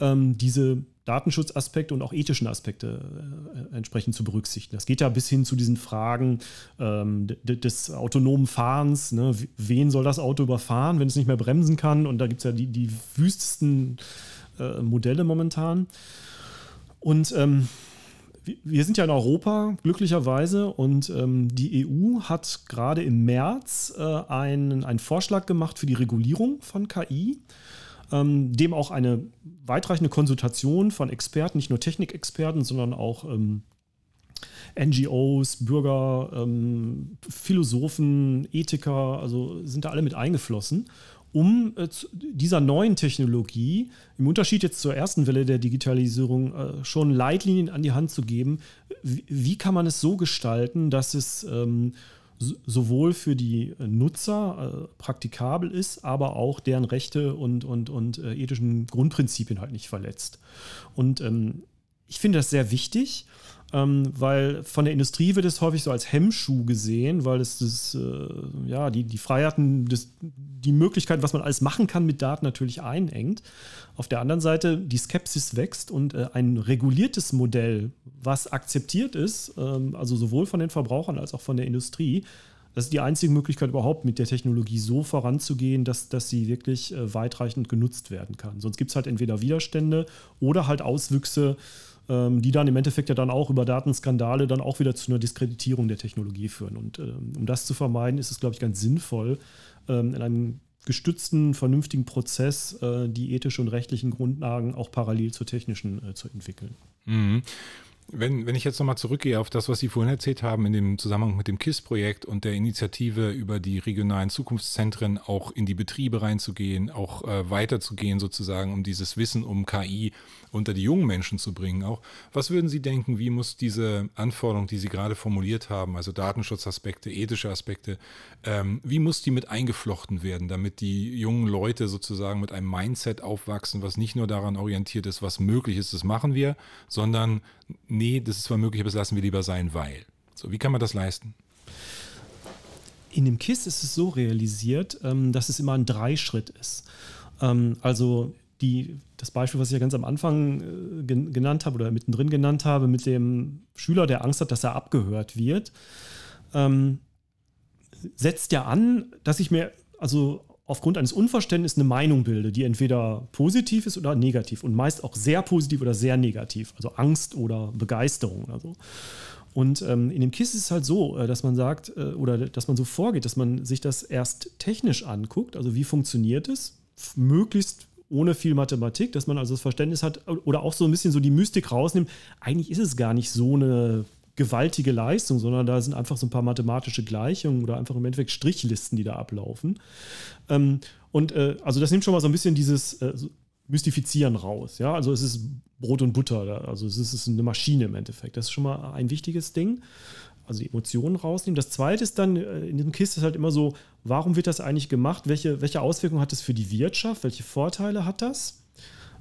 ähm, diese Datenschutzaspekte und auch ethischen Aspekte äh, entsprechend zu berücksichtigen. Das geht ja bis hin zu diesen Fragen ähm, des autonomen Fahrens. Ne? Wen soll das Auto überfahren, wenn es nicht mehr bremsen kann? Und da gibt es ja die, die wüstesten äh, Modelle momentan. Und ähm, wir sind ja in Europa, glücklicherweise, und ähm, die EU hat gerade im März äh, einen, einen Vorschlag gemacht für die Regulierung von KI, ähm, dem auch eine weitreichende Konsultation von Experten, nicht nur Technikexperten, sondern auch ähm, NGOs, Bürger, ähm, Philosophen, Ethiker, also sind da alle mit eingeflossen um äh, dieser neuen Technologie, im Unterschied jetzt zur ersten Welle der Digitalisierung, äh, schon Leitlinien an die Hand zu geben. Wie, wie kann man es so gestalten, dass es ähm, sowohl für die Nutzer äh, praktikabel ist, aber auch deren Rechte und, und, und äh, ethischen Grundprinzipien halt nicht verletzt. Und ähm, ich finde das sehr wichtig ähm, weil von der Industrie wird es häufig so als Hemmschuh gesehen, weil es das, äh, ja, die, die Freiheiten, das, die Möglichkeit, was man alles machen kann mit Daten natürlich einengt. Auf der anderen Seite die Skepsis wächst und äh, ein reguliertes Modell, was akzeptiert ist, ähm, also sowohl von den Verbrauchern als auch von der Industrie, das ist die einzige Möglichkeit überhaupt, mit der Technologie so voranzugehen, dass, dass sie wirklich äh, weitreichend genutzt werden kann. Sonst gibt es halt entweder Widerstände oder halt Auswüchse, die dann im Endeffekt ja dann auch über Datenskandale dann auch wieder zu einer Diskreditierung der Technologie führen. Und ähm, um das zu vermeiden, ist es, glaube ich, ganz sinnvoll, ähm, in einem gestützten, vernünftigen Prozess äh, die ethischen und rechtlichen Grundlagen auch parallel zur technischen äh, zu entwickeln. Mhm. Wenn, wenn ich jetzt nochmal zurückgehe auf das, was Sie vorhin erzählt haben, in dem Zusammenhang mit dem KISS-Projekt und der Initiative über die regionalen Zukunftszentren auch in die Betriebe reinzugehen, auch äh, weiterzugehen sozusagen, um dieses Wissen um KI unter die jungen Menschen zu bringen auch. Was würden Sie denken, wie muss diese Anforderung, die Sie gerade formuliert haben, also Datenschutzaspekte, ethische Aspekte, ähm, wie muss die mit eingeflochten werden, damit die jungen Leute sozusagen mit einem Mindset aufwachsen, was nicht nur daran orientiert ist, was möglich ist, das machen wir, sondern nee, das ist zwar möglich, aber das lassen wir lieber sein, weil. So, wie kann man das leisten? In dem KISS ist es so realisiert, ähm, dass es immer ein Dreischritt ist. Ähm, also die, das Beispiel, was ich ja ganz am Anfang äh, genannt habe oder mittendrin genannt habe, mit dem Schüler, der Angst hat, dass er abgehört wird, ähm, setzt ja an, dass ich mir also aufgrund eines Unverständnisses eine Meinung bilde, die entweder positiv ist oder negativ und meist auch sehr positiv oder sehr negativ, also Angst oder Begeisterung oder so. Und ähm, in dem KISS ist es halt so, äh, dass man sagt äh, oder dass man so vorgeht, dass man sich das erst technisch anguckt, also wie funktioniert es, möglichst ohne viel Mathematik, dass man also das Verständnis hat oder auch so ein bisschen so die Mystik rausnimmt. Eigentlich ist es gar nicht so eine gewaltige Leistung, sondern da sind einfach so ein paar mathematische Gleichungen oder einfach im Endeffekt Strichlisten, die da ablaufen. Ähm, und äh, also das nimmt schon mal so ein bisschen dieses äh, Mystifizieren raus. Ja, also es ist Brot und Butter, also es ist eine Maschine im Endeffekt. Das ist schon mal ein wichtiges Ding. Also die Emotionen rausnehmen. Das zweite ist dann, äh, in diesem Kiste ist halt immer so, warum wird das eigentlich gemacht? Welche, welche Auswirkungen hat das für die Wirtschaft? Welche Vorteile hat das?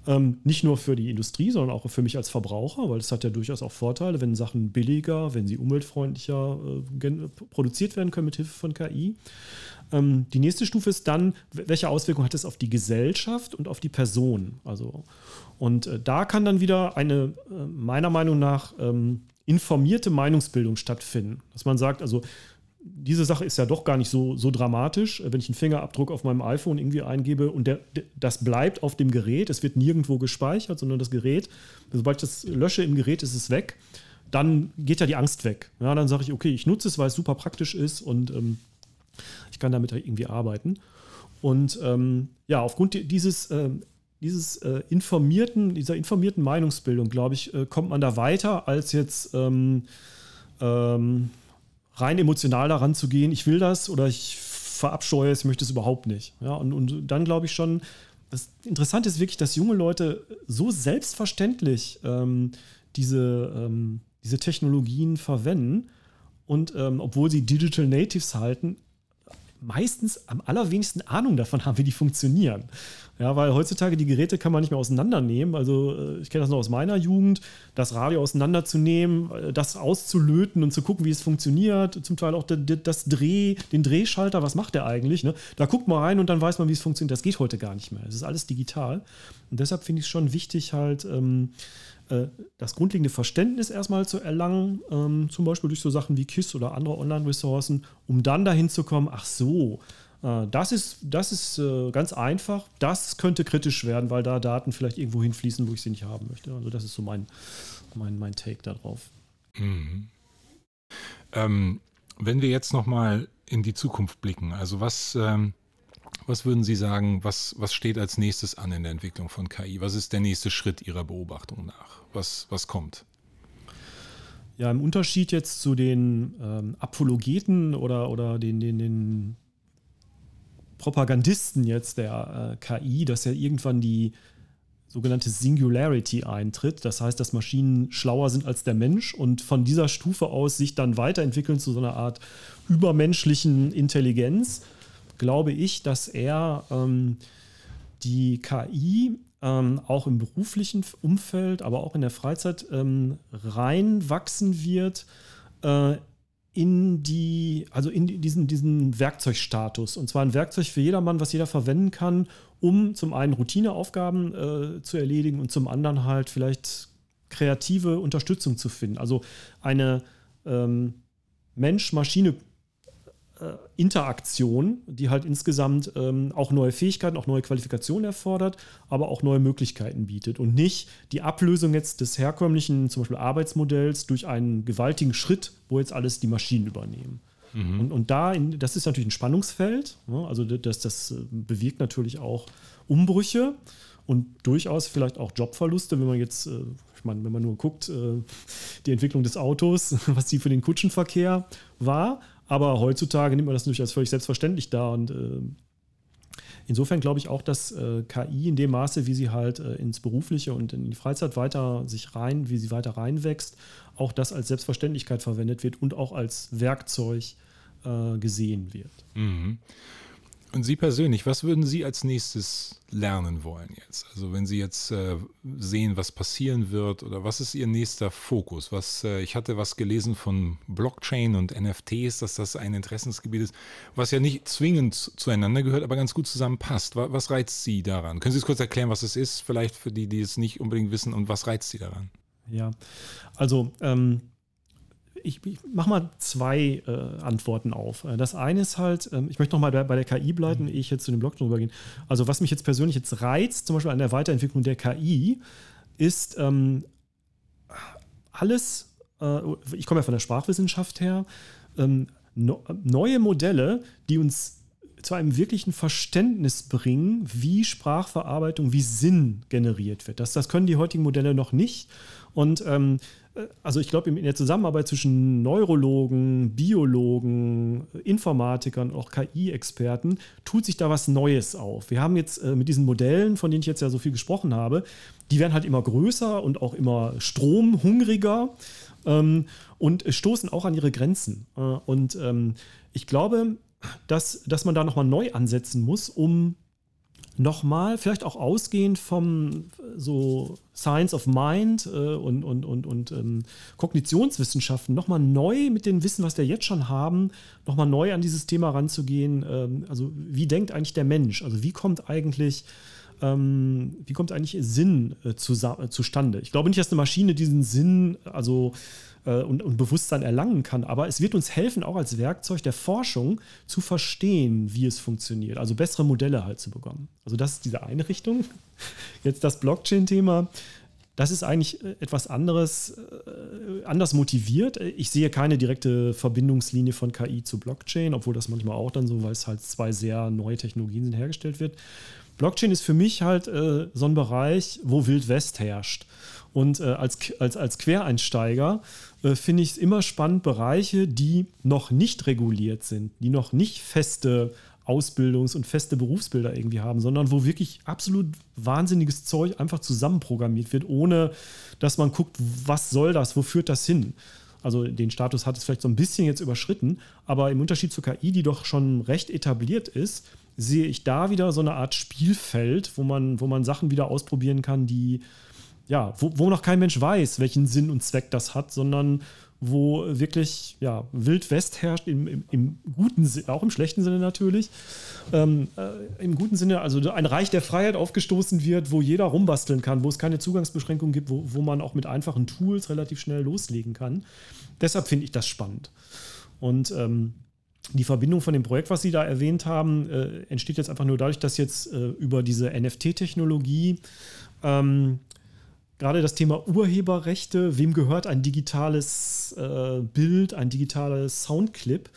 Ähm, nicht nur für die Industrie, sondern auch für mich als Verbraucher, weil es hat ja durchaus auch Vorteile, wenn Sachen billiger, wenn sie umweltfreundlicher äh, produziert werden können mit Hilfe von KI. Ähm, die nächste Stufe ist dann, welche Auswirkungen hat es auf die Gesellschaft und auf die Person? Also, und äh, da kann dann wieder eine, äh, meiner Meinung nach, ähm, informierte Meinungsbildung stattfinden. Dass man sagt, also diese Sache ist ja doch gar nicht so, so dramatisch, wenn ich einen Fingerabdruck auf meinem iPhone irgendwie eingebe und der, das bleibt auf dem Gerät, es wird nirgendwo gespeichert, sondern das Gerät, sobald ich das lösche im Gerät, ist es weg, dann geht ja die Angst weg. Ja, dann sage ich, okay, ich nutze es, weil es super praktisch ist und ähm, ich kann damit irgendwie arbeiten. Und ähm, ja, aufgrund dieses, äh, dieses äh, informierten, dieser informierten Meinungsbildung, glaube ich, äh, kommt man da weiter, als jetzt ähm, ähm rein emotional daran zu gehen, ich will das oder ich verabscheue es, ich möchte es überhaupt nicht. Ja, und, und dann glaube ich schon, das Interessante ist wirklich, dass junge Leute so selbstverständlich ähm, diese, ähm, diese Technologien verwenden und ähm, obwohl sie Digital Natives halten, meistens am allerwenigsten Ahnung davon haben, wie die funktionieren. Ja, weil heutzutage die Geräte kann man nicht mehr auseinandernehmen. Also äh, ich kenne das noch aus meiner Jugend, das Radio auseinanderzunehmen, äh, das auszulöten und zu gucken, wie es funktioniert. Zum Teil auch das Dreh, den Drehschalter, was macht der eigentlich? Ne? Da guckt man rein und dann weiß man, wie es funktioniert. Das geht heute gar nicht mehr. Es ist alles digital. Und deshalb finde ich es schon wichtig, halt ähm, äh, das grundlegende Verständnis erstmal zu erlangen, ähm, zum Beispiel durch so Sachen wie KISS oder andere Online-Ressourcen, um dann dahin zu kommen, ach so, äh, das ist, das ist äh, ganz einfach. Das könnte kritisch werden, weil da Daten vielleicht irgendwo hinfließen, wo ich sie nicht haben möchte. Also das ist so mein, mein, mein Take darauf. Mhm. Ähm, wenn wir jetzt nochmal in die Zukunft blicken, also was, ähm, was würden Sie sagen, was, was steht als nächstes an in der Entwicklung von KI? Was ist der nächste Schritt Ihrer Beobachtung nach? Was, was kommt? Ja, im Unterschied jetzt zu den ähm, Apologeten oder, oder den, den, den Propagandisten jetzt der äh, KI, dass ja irgendwann die sogenannte Singularity eintritt. Das heißt, dass Maschinen schlauer sind als der Mensch und von dieser Stufe aus sich dann weiterentwickeln zu so einer Art übermenschlichen Intelligenz, glaube ich, dass er ähm, die KI ähm, auch im beruflichen Umfeld, aber auch in der Freizeit ähm, reinwachsen wird äh, in die, also in diesen, diesen Werkzeugstatus. Und zwar ein Werkzeug für jedermann, was jeder verwenden kann, um zum einen Routineaufgaben äh, zu erledigen und zum anderen halt vielleicht kreative Unterstützung zu finden. Also eine ähm, Mensch-Maschine- Interaktion, die halt insgesamt ähm, auch neue Fähigkeiten, auch neue Qualifikationen erfordert, aber auch neue Möglichkeiten bietet und nicht die Ablösung jetzt des herkömmlichen, zum Beispiel Arbeitsmodells durch einen gewaltigen Schritt, wo jetzt alles die Maschinen übernehmen. Mhm. Und, und da, in, das ist natürlich ein Spannungsfeld, ne? also das, das äh, bewirkt natürlich auch Umbrüche und durchaus vielleicht auch Jobverluste, wenn man jetzt, äh, ich meine, wenn man nur guckt, die Entwicklung des Autos, [LAUGHS] was die für den Kutschenverkehr war, aber heutzutage nimmt man das natürlich als völlig selbstverständlich dar und äh, Insofern glaube ich auch, dass äh, KI in dem Maße, wie sie halt äh, ins Berufliche und in die Freizeit weiter sich rein, wie sie weiter reinwächst, auch das als Selbstverständlichkeit verwendet wird und auch als Werkzeug gesehen wird. Mhm. Und Sie persönlich, was würden Sie als nächstes lernen wollen jetzt? Also wenn Sie jetzt äh, sehen, was passieren wird oder was ist Ihr nächster Fokus? Was, äh, ich hatte was gelesen von Blockchain und NFTs, dass das ein Interessensgebiet ist, was ja nicht zwingend zueinander gehört, aber ganz gut zusammenpasst. Was, was reizt Sie daran? Können Sie es kurz erklären, was es ist, vielleicht für die, die es nicht unbedingt wissen und was reizt Sie daran? Ja, also ähm, ich, ich mache mal zwei äh, Antworten auf. Äh, das eine ist halt, ähm, ich möchte noch mal bei, bei der KI bleiben, mhm. ehe ich jetzt zu dem Blog drüber gehen. Also was mich jetzt persönlich jetzt reizt, zum Beispiel an der Weiterentwicklung der KI, ist ähm, alles, äh, ich komme ja von der Sprachwissenschaft her, ähm, no, neue Modelle, die uns zu einem wirklichen Verständnis bringen, wie Sprachverarbeitung, wie Sinn generiert wird. Das, das können die heutigen Modelle noch nicht. Und ähm, also ich glaube, in der Zusammenarbeit zwischen Neurologen, Biologen, Informatikern, auch KI-Experten tut sich da was Neues auf. Wir haben jetzt äh, mit diesen Modellen, von denen ich jetzt ja so viel gesprochen habe, die werden halt immer größer und auch immer stromhungriger ähm, und stoßen auch an ihre Grenzen. Äh, und ähm, ich glaube, dass, dass man da nochmal neu ansetzen muss, um nochmal, vielleicht auch ausgehend vom so Science of Mind äh, und, und, und, und ähm, Kognitionswissenschaften, nochmal neu mit dem Wissen, was wir jetzt schon haben, nochmal neu an dieses Thema ranzugehen. Ähm, also wie denkt eigentlich der Mensch? Also wie kommt eigentlich ähm, wie kommt eigentlich Sinn äh, äh, zustande? Ich glaube nicht, dass eine Maschine diesen Sinn, also äh, und, und Bewusstsein erlangen kann. Aber es wird uns helfen, auch als Werkzeug der Forschung zu verstehen, wie es funktioniert. Also bessere Modelle halt zu bekommen. Also das ist diese eine Richtung. [LAUGHS] Jetzt das Blockchain-Thema. Das ist eigentlich äh, etwas anderes, äh, anders motiviert. Ich sehe keine direkte Verbindungslinie von KI zu Blockchain, obwohl das manchmal auch dann so, weil es halt zwei sehr neue Technologien sind, hergestellt wird. Blockchain ist für mich halt äh, so ein Bereich, wo Wild West herrscht. Und äh, als, als, als Quereinsteiger äh, finde ich es immer spannend, Bereiche, die noch nicht reguliert sind, die noch nicht feste Ausbildungs- und feste Berufsbilder irgendwie haben, sondern wo wirklich absolut wahnsinniges Zeug einfach zusammenprogrammiert wird, ohne dass man guckt, was soll das, wo führt das hin. Also den Status hat es vielleicht so ein bisschen jetzt überschritten, aber im Unterschied zur KI, die doch schon recht etabliert ist, sehe ich da wieder so eine Art Spielfeld, wo man, wo man Sachen wieder ausprobieren kann, die ja, wo, wo noch kein Mensch weiß, welchen Sinn und Zweck das hat, sondern wo wirklich ja, Wild West herrscht, im, im, im guten Sinne, auch im schlechten Sinne natürlich. Ähm, äh, Im guten Sinne, also ein Reich der Freiheit aufgestoßen wird, wo jeder rumbasteln kann, wo es keine Zugangsbeschränkungen gibt, wo, wo man auch mit einfachen Tools relativ schnell loslegen kann. Deshalb finde ich das spannend. Und ähm, die Verbindung von dem Projekt, was Sie da erwähnt haben, äh, entsteht jetzt einfach nur dadurch, dass jetzt äh, über diese NFT-Technologie ähm, gerade das Thema Urheberrechte, wem gehört ein digitales äh, Bild, ein digitales Soundclip?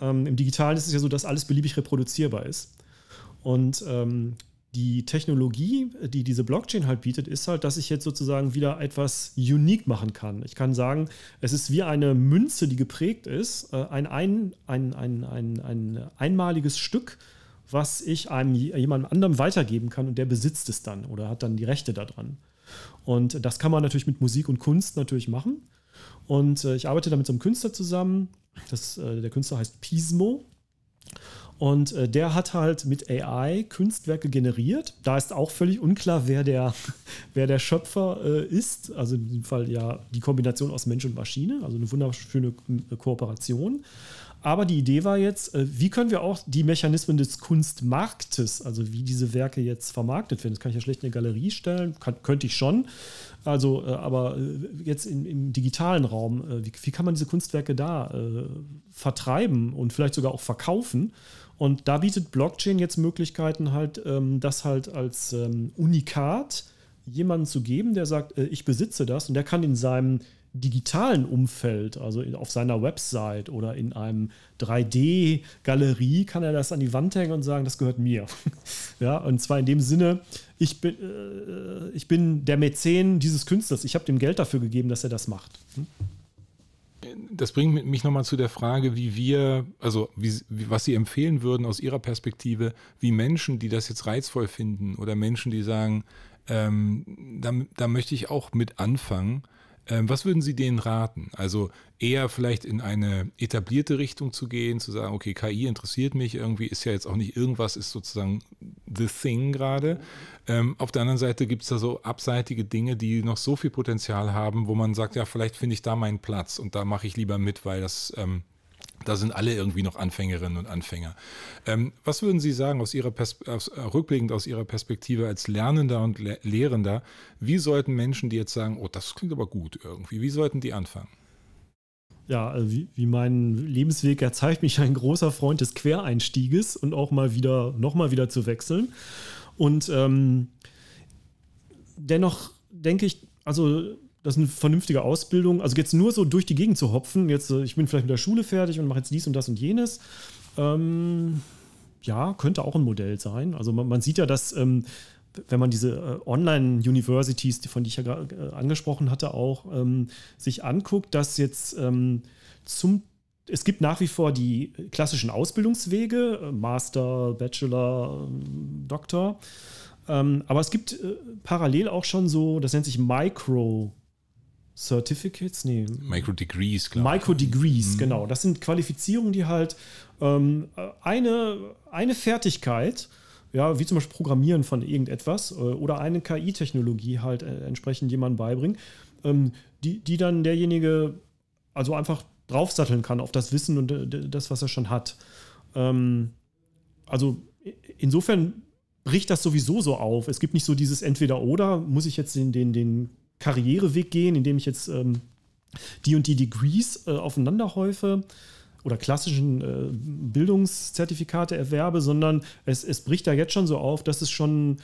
Ähm, Im Digitalen ist es ja so, dass alles beliebig reproduzierbar ist. Und ähm, die Technologie, die diese Blockchain halt bietet, ist halt, dass ich jetzt sozusagen wieder etwas unique machen kann. Ich kann sagen, es ist wie eine Münze, die geprägt ist, äh, ein, ein, ein, ein, ein, ein einmaliges Stück, was ich einem jemandem anderem weitergeben kann und der besitzt es dann oder hat dann die Rechte daran. Und das kann man natürlich mit Musik und Kunst natürlich machen. Und äh, ich arbeite da mit so einem Künstler zusammen. Das, äh, der Künstler heißt Pismo. Und äh, der hat halt mit AI Kunstwerke generiert. Da ist auch völlig unklar, wer der, [LAUGHS] wer der Schöpfer ist. Also in diesem Fall ja die Kombination aus Mensch und Maschine. Also eine wunderschöne Kooperation. Aber die Idee war jetzt, äh, wie können wir auch die Mechanismen des Kunstmarktes, also wie diese Werke jetzt vermarktet werden, das kann ich ja schlecht in eine Galerie stellen, kann, könnte ich schon. Also, äh, aber äh, jetzt im, im digitalen Raum, wie, wie, kann man diese Kunstwerke da äh, vertreiben und vielleicht sogar auch verkaufen? Und da bietet Blockchain jetzt Möglichkeiten, halt, ähm, das halt als ähm, Unikat jemanden zu geben, der sagt, äh, ich besitze das und der kann in seinem digitalen Umfeld, also auf seiner Website oder in einem 3D-Galerie, kann er das an die Wand hängen und sagen, das gehört mir. [LAUGHS] ja, und zwar in dem Sinne, ich bin, äh, ich bin der Mäzen dieses Künstlers, ich habe dem Geld dafür gegeben, dass er das macht. Hm? Das bringt mich nochmal zu der Frage, wie wir, also wie, was Sie empfehlen würden aus Ihrer Perspektive, wie Menschen, die das jetzt reizvoll finden oder Menschen, die sagen, ähm, da, da möchte ich auch mit anfangen, was würden Sie denen raten? Also eher vielleicht in eine etablierte Richtung zu gehen, zu sagen, okay, KI interessiert mich, irgendwie ist ja jetzt auch nicht irgendwas, ist sozusagen the thing gerade. Ähm, auf der anderen Seite gibt es da so abseitige Dinge, die noch so viel Potenzial haben, wo man sagt, ja, vielleicht finde ich da meinen Platz und da mache ich lieber mit, weil das ähm, da sind alle irgendwie noch Anfängerinnen und Anfänger. Ähm, was würden Sie sagen, aus Ihrer aus, äh, rückblickend aus Ihrer Perspektive als Lernender und Le Lehrender, wie sollten Menschen, die jetzt sagen, oh, das klingt aber gut irgendwie, wie sollten die anfangen? ja, wie, wie mein Lebensweg erzeigt, mich ein großer Freund des Quereinstieges und auch mal wieder, nochmal wieder zu wechseln. Und ähm, dennoch denke ich, also das ist eine vernünftige Ausbildung. Also jetzt nur so durch die Gegend zu hopfen, jetzt, äh, ich bin vielleicht mit der Schule fertig und mache jetzt dies und das und jenes. Ähm, ja, könnte auch ein Modell sein. Also man, man sieht ja, dass ähm, wenn man diese äh, Online-Universities, von die ich ja gerade äh, angesprochen hatte, auch ähm, sich anguckt, dass jetzt ähm, zum es gibt nach wie vor die klassischen Ausbildungswege, äh, Master, Bachelor, ähm, Doktor. Ähm, aber es gibt äh, parallel auch schon so, das nennt sich Micro Certificates, nee. Micro Degrees, glaube ich. Micro Degrees, mhm. genau. Das sind Qualifizierungen, die halt ähm, eine, eine Fertigkeit, ja, wie zum Beispiel Programmieren von irgendetwas äh, oder eine KI-Technologie halt äh, entsprechend jemandem beibringen, ähm, die, die dann derjenige also einfach draufsatteln kann auf das Wissen und äh, das, was er schon hat. Ähm, also insofern bricht das sowieso so auf. Es gibt nicht so dieses Entweder-Oder, muss ich jetzt den, den, den Karriereweg gehen, indem ich jetzt ähm, die und die Degrees äh, aufeinander häufe oder klassischen äh, Bildungszertifikate erwerbe, sondern es, es bricht da jetzt schon so auf, dass es schon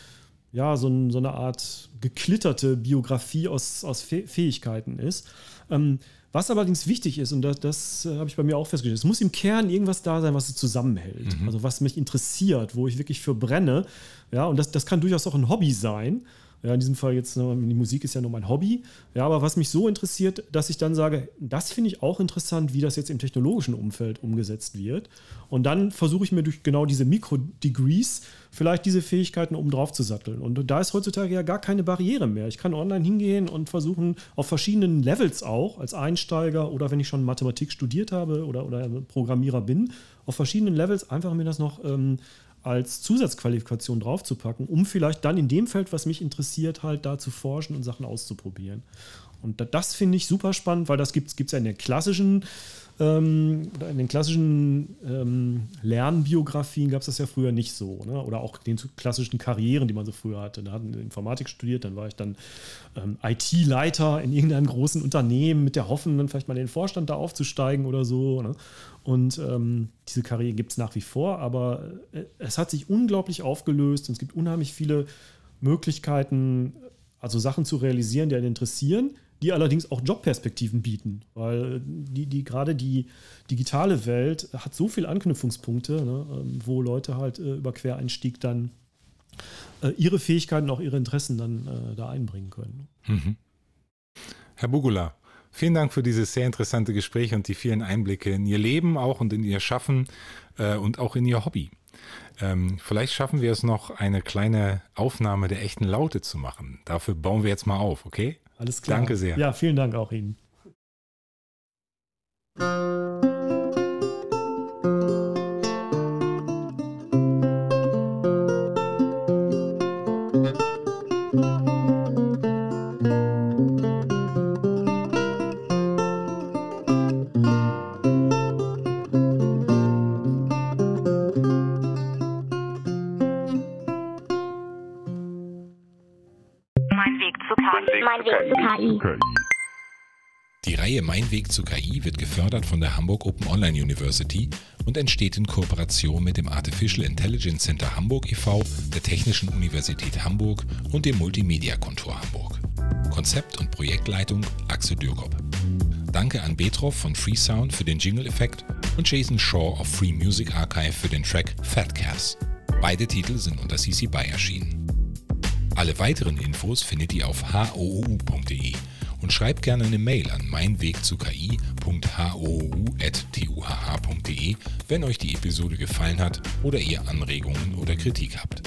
ja, so, ein, so eine Art geklitterte Biografie aus, aus Fähigkeiten ist. Ähm, was allerdings wichtig ist, und das, das äh, habe ich bei mir auch festgestellt, es muss im Kern irgendwas da sein, was es zusammenhält. Mhm. Also was mich interessiert, wo ich wirklich für brenne. Ja, und das, das kann durchaus auch ein Hobby sein. Ja, in diesem Fall jetzt, die Musik ist ja nur mein Hobby. Ja, aber was mich so interessiert, dass ich dann sage, das finde ich auch interessant, wie das jetzt im technologischen Umfeld umgesetzt wird. Und dann versuche ich mir durch genau diese Mikro-Degrees vielleicht diese Fähigkeiten oben drauf zu satteln. Und da ist heutzutage ja gar keine Barriere mehr. Ich kann online hingehen und versuchen, auf verschiedenen Levels auch, als Einsteiger oder wenn ich schon Mathematik studiert habe oder, oder Programmierer bin, auf verschiedenen Levels einfach mir das noch ähm, als Zusatzqualifikation draufzupacken, um vielleicht dann in dem Feld, was mich interessiert, halt da zu forschen und Sachen auszuprobieren. Und das finde ich super spannend, weil das gibt es ja in der klassischen ähm, oder in den klassischen ähm, Lernbiografien gab es das ja früher nicht so. Ne? Oder auch den klassischen Karrieren, die man so früher hatte. Da hatten Informatik studiert, dann war ich dann ähm, IT-Leiter in irgendeinem großen Unternehmen mit der Hoffnung, dann vielleicht mal in den Vorstand da aufzusteigen oder so. Ne? Und ähm, diese Karriere gibt es nach wie vor, aber äh, es hat sich unglaublich aufgelöst und es gibt unheimlich viele Möglichkeiten, also Sachen zu realisieren, die einen interessieren die allerdings auch Jobperspektiven bieten, weil die, die gerade die digitale Welt hat so viele Anknüpfungspunkte, ne, ähm, wo Leute halt äh, über Quereinstieg dann äh, ihre Fähigkeiten, auch ihre Interessen dann äh, da einbringen können. Mhm. Herr Bugula, vielen Dank für dieses sehr interessante Gespräch und die vielen Einblicke in Ihr Leben auch und in Ihr Schaffen äh, und auch in Ihr Hobby. Ähm, vielleicht schaffen wir es noch, eine kleine Aufnahme der echten Laute zu machen. Dafür bauen wir jetzt mal auf, okay? Alles klar. Danke sehr. Ja, vielen Dank auch Ihnen. Die Reihe Mein Weg zu KI wird gefördert von der Hamburg Open Online University und entsteht in Kooperation mit dem Artificial Intelligence Center Hamburg e.V., der Technischen Universität Hamburg und dem Multimedia Kontor Hamburg. Konzept und Projektleitung Axel Dürkop. Danke an Betroff von Freesound für den Jingle-Effekt und Jason Shaw of Free Music Archive für den Track Fatcast. Beide Titel sind unter CC BY erschienen. Alle weiteren Infos findet ihr auf houu.de und schreibt gerne eine Mail an meinwegzuki.hou.tuhh.de, wenn euch die Episode gefallen hat oder ihr Anregungen oder Kritik habt.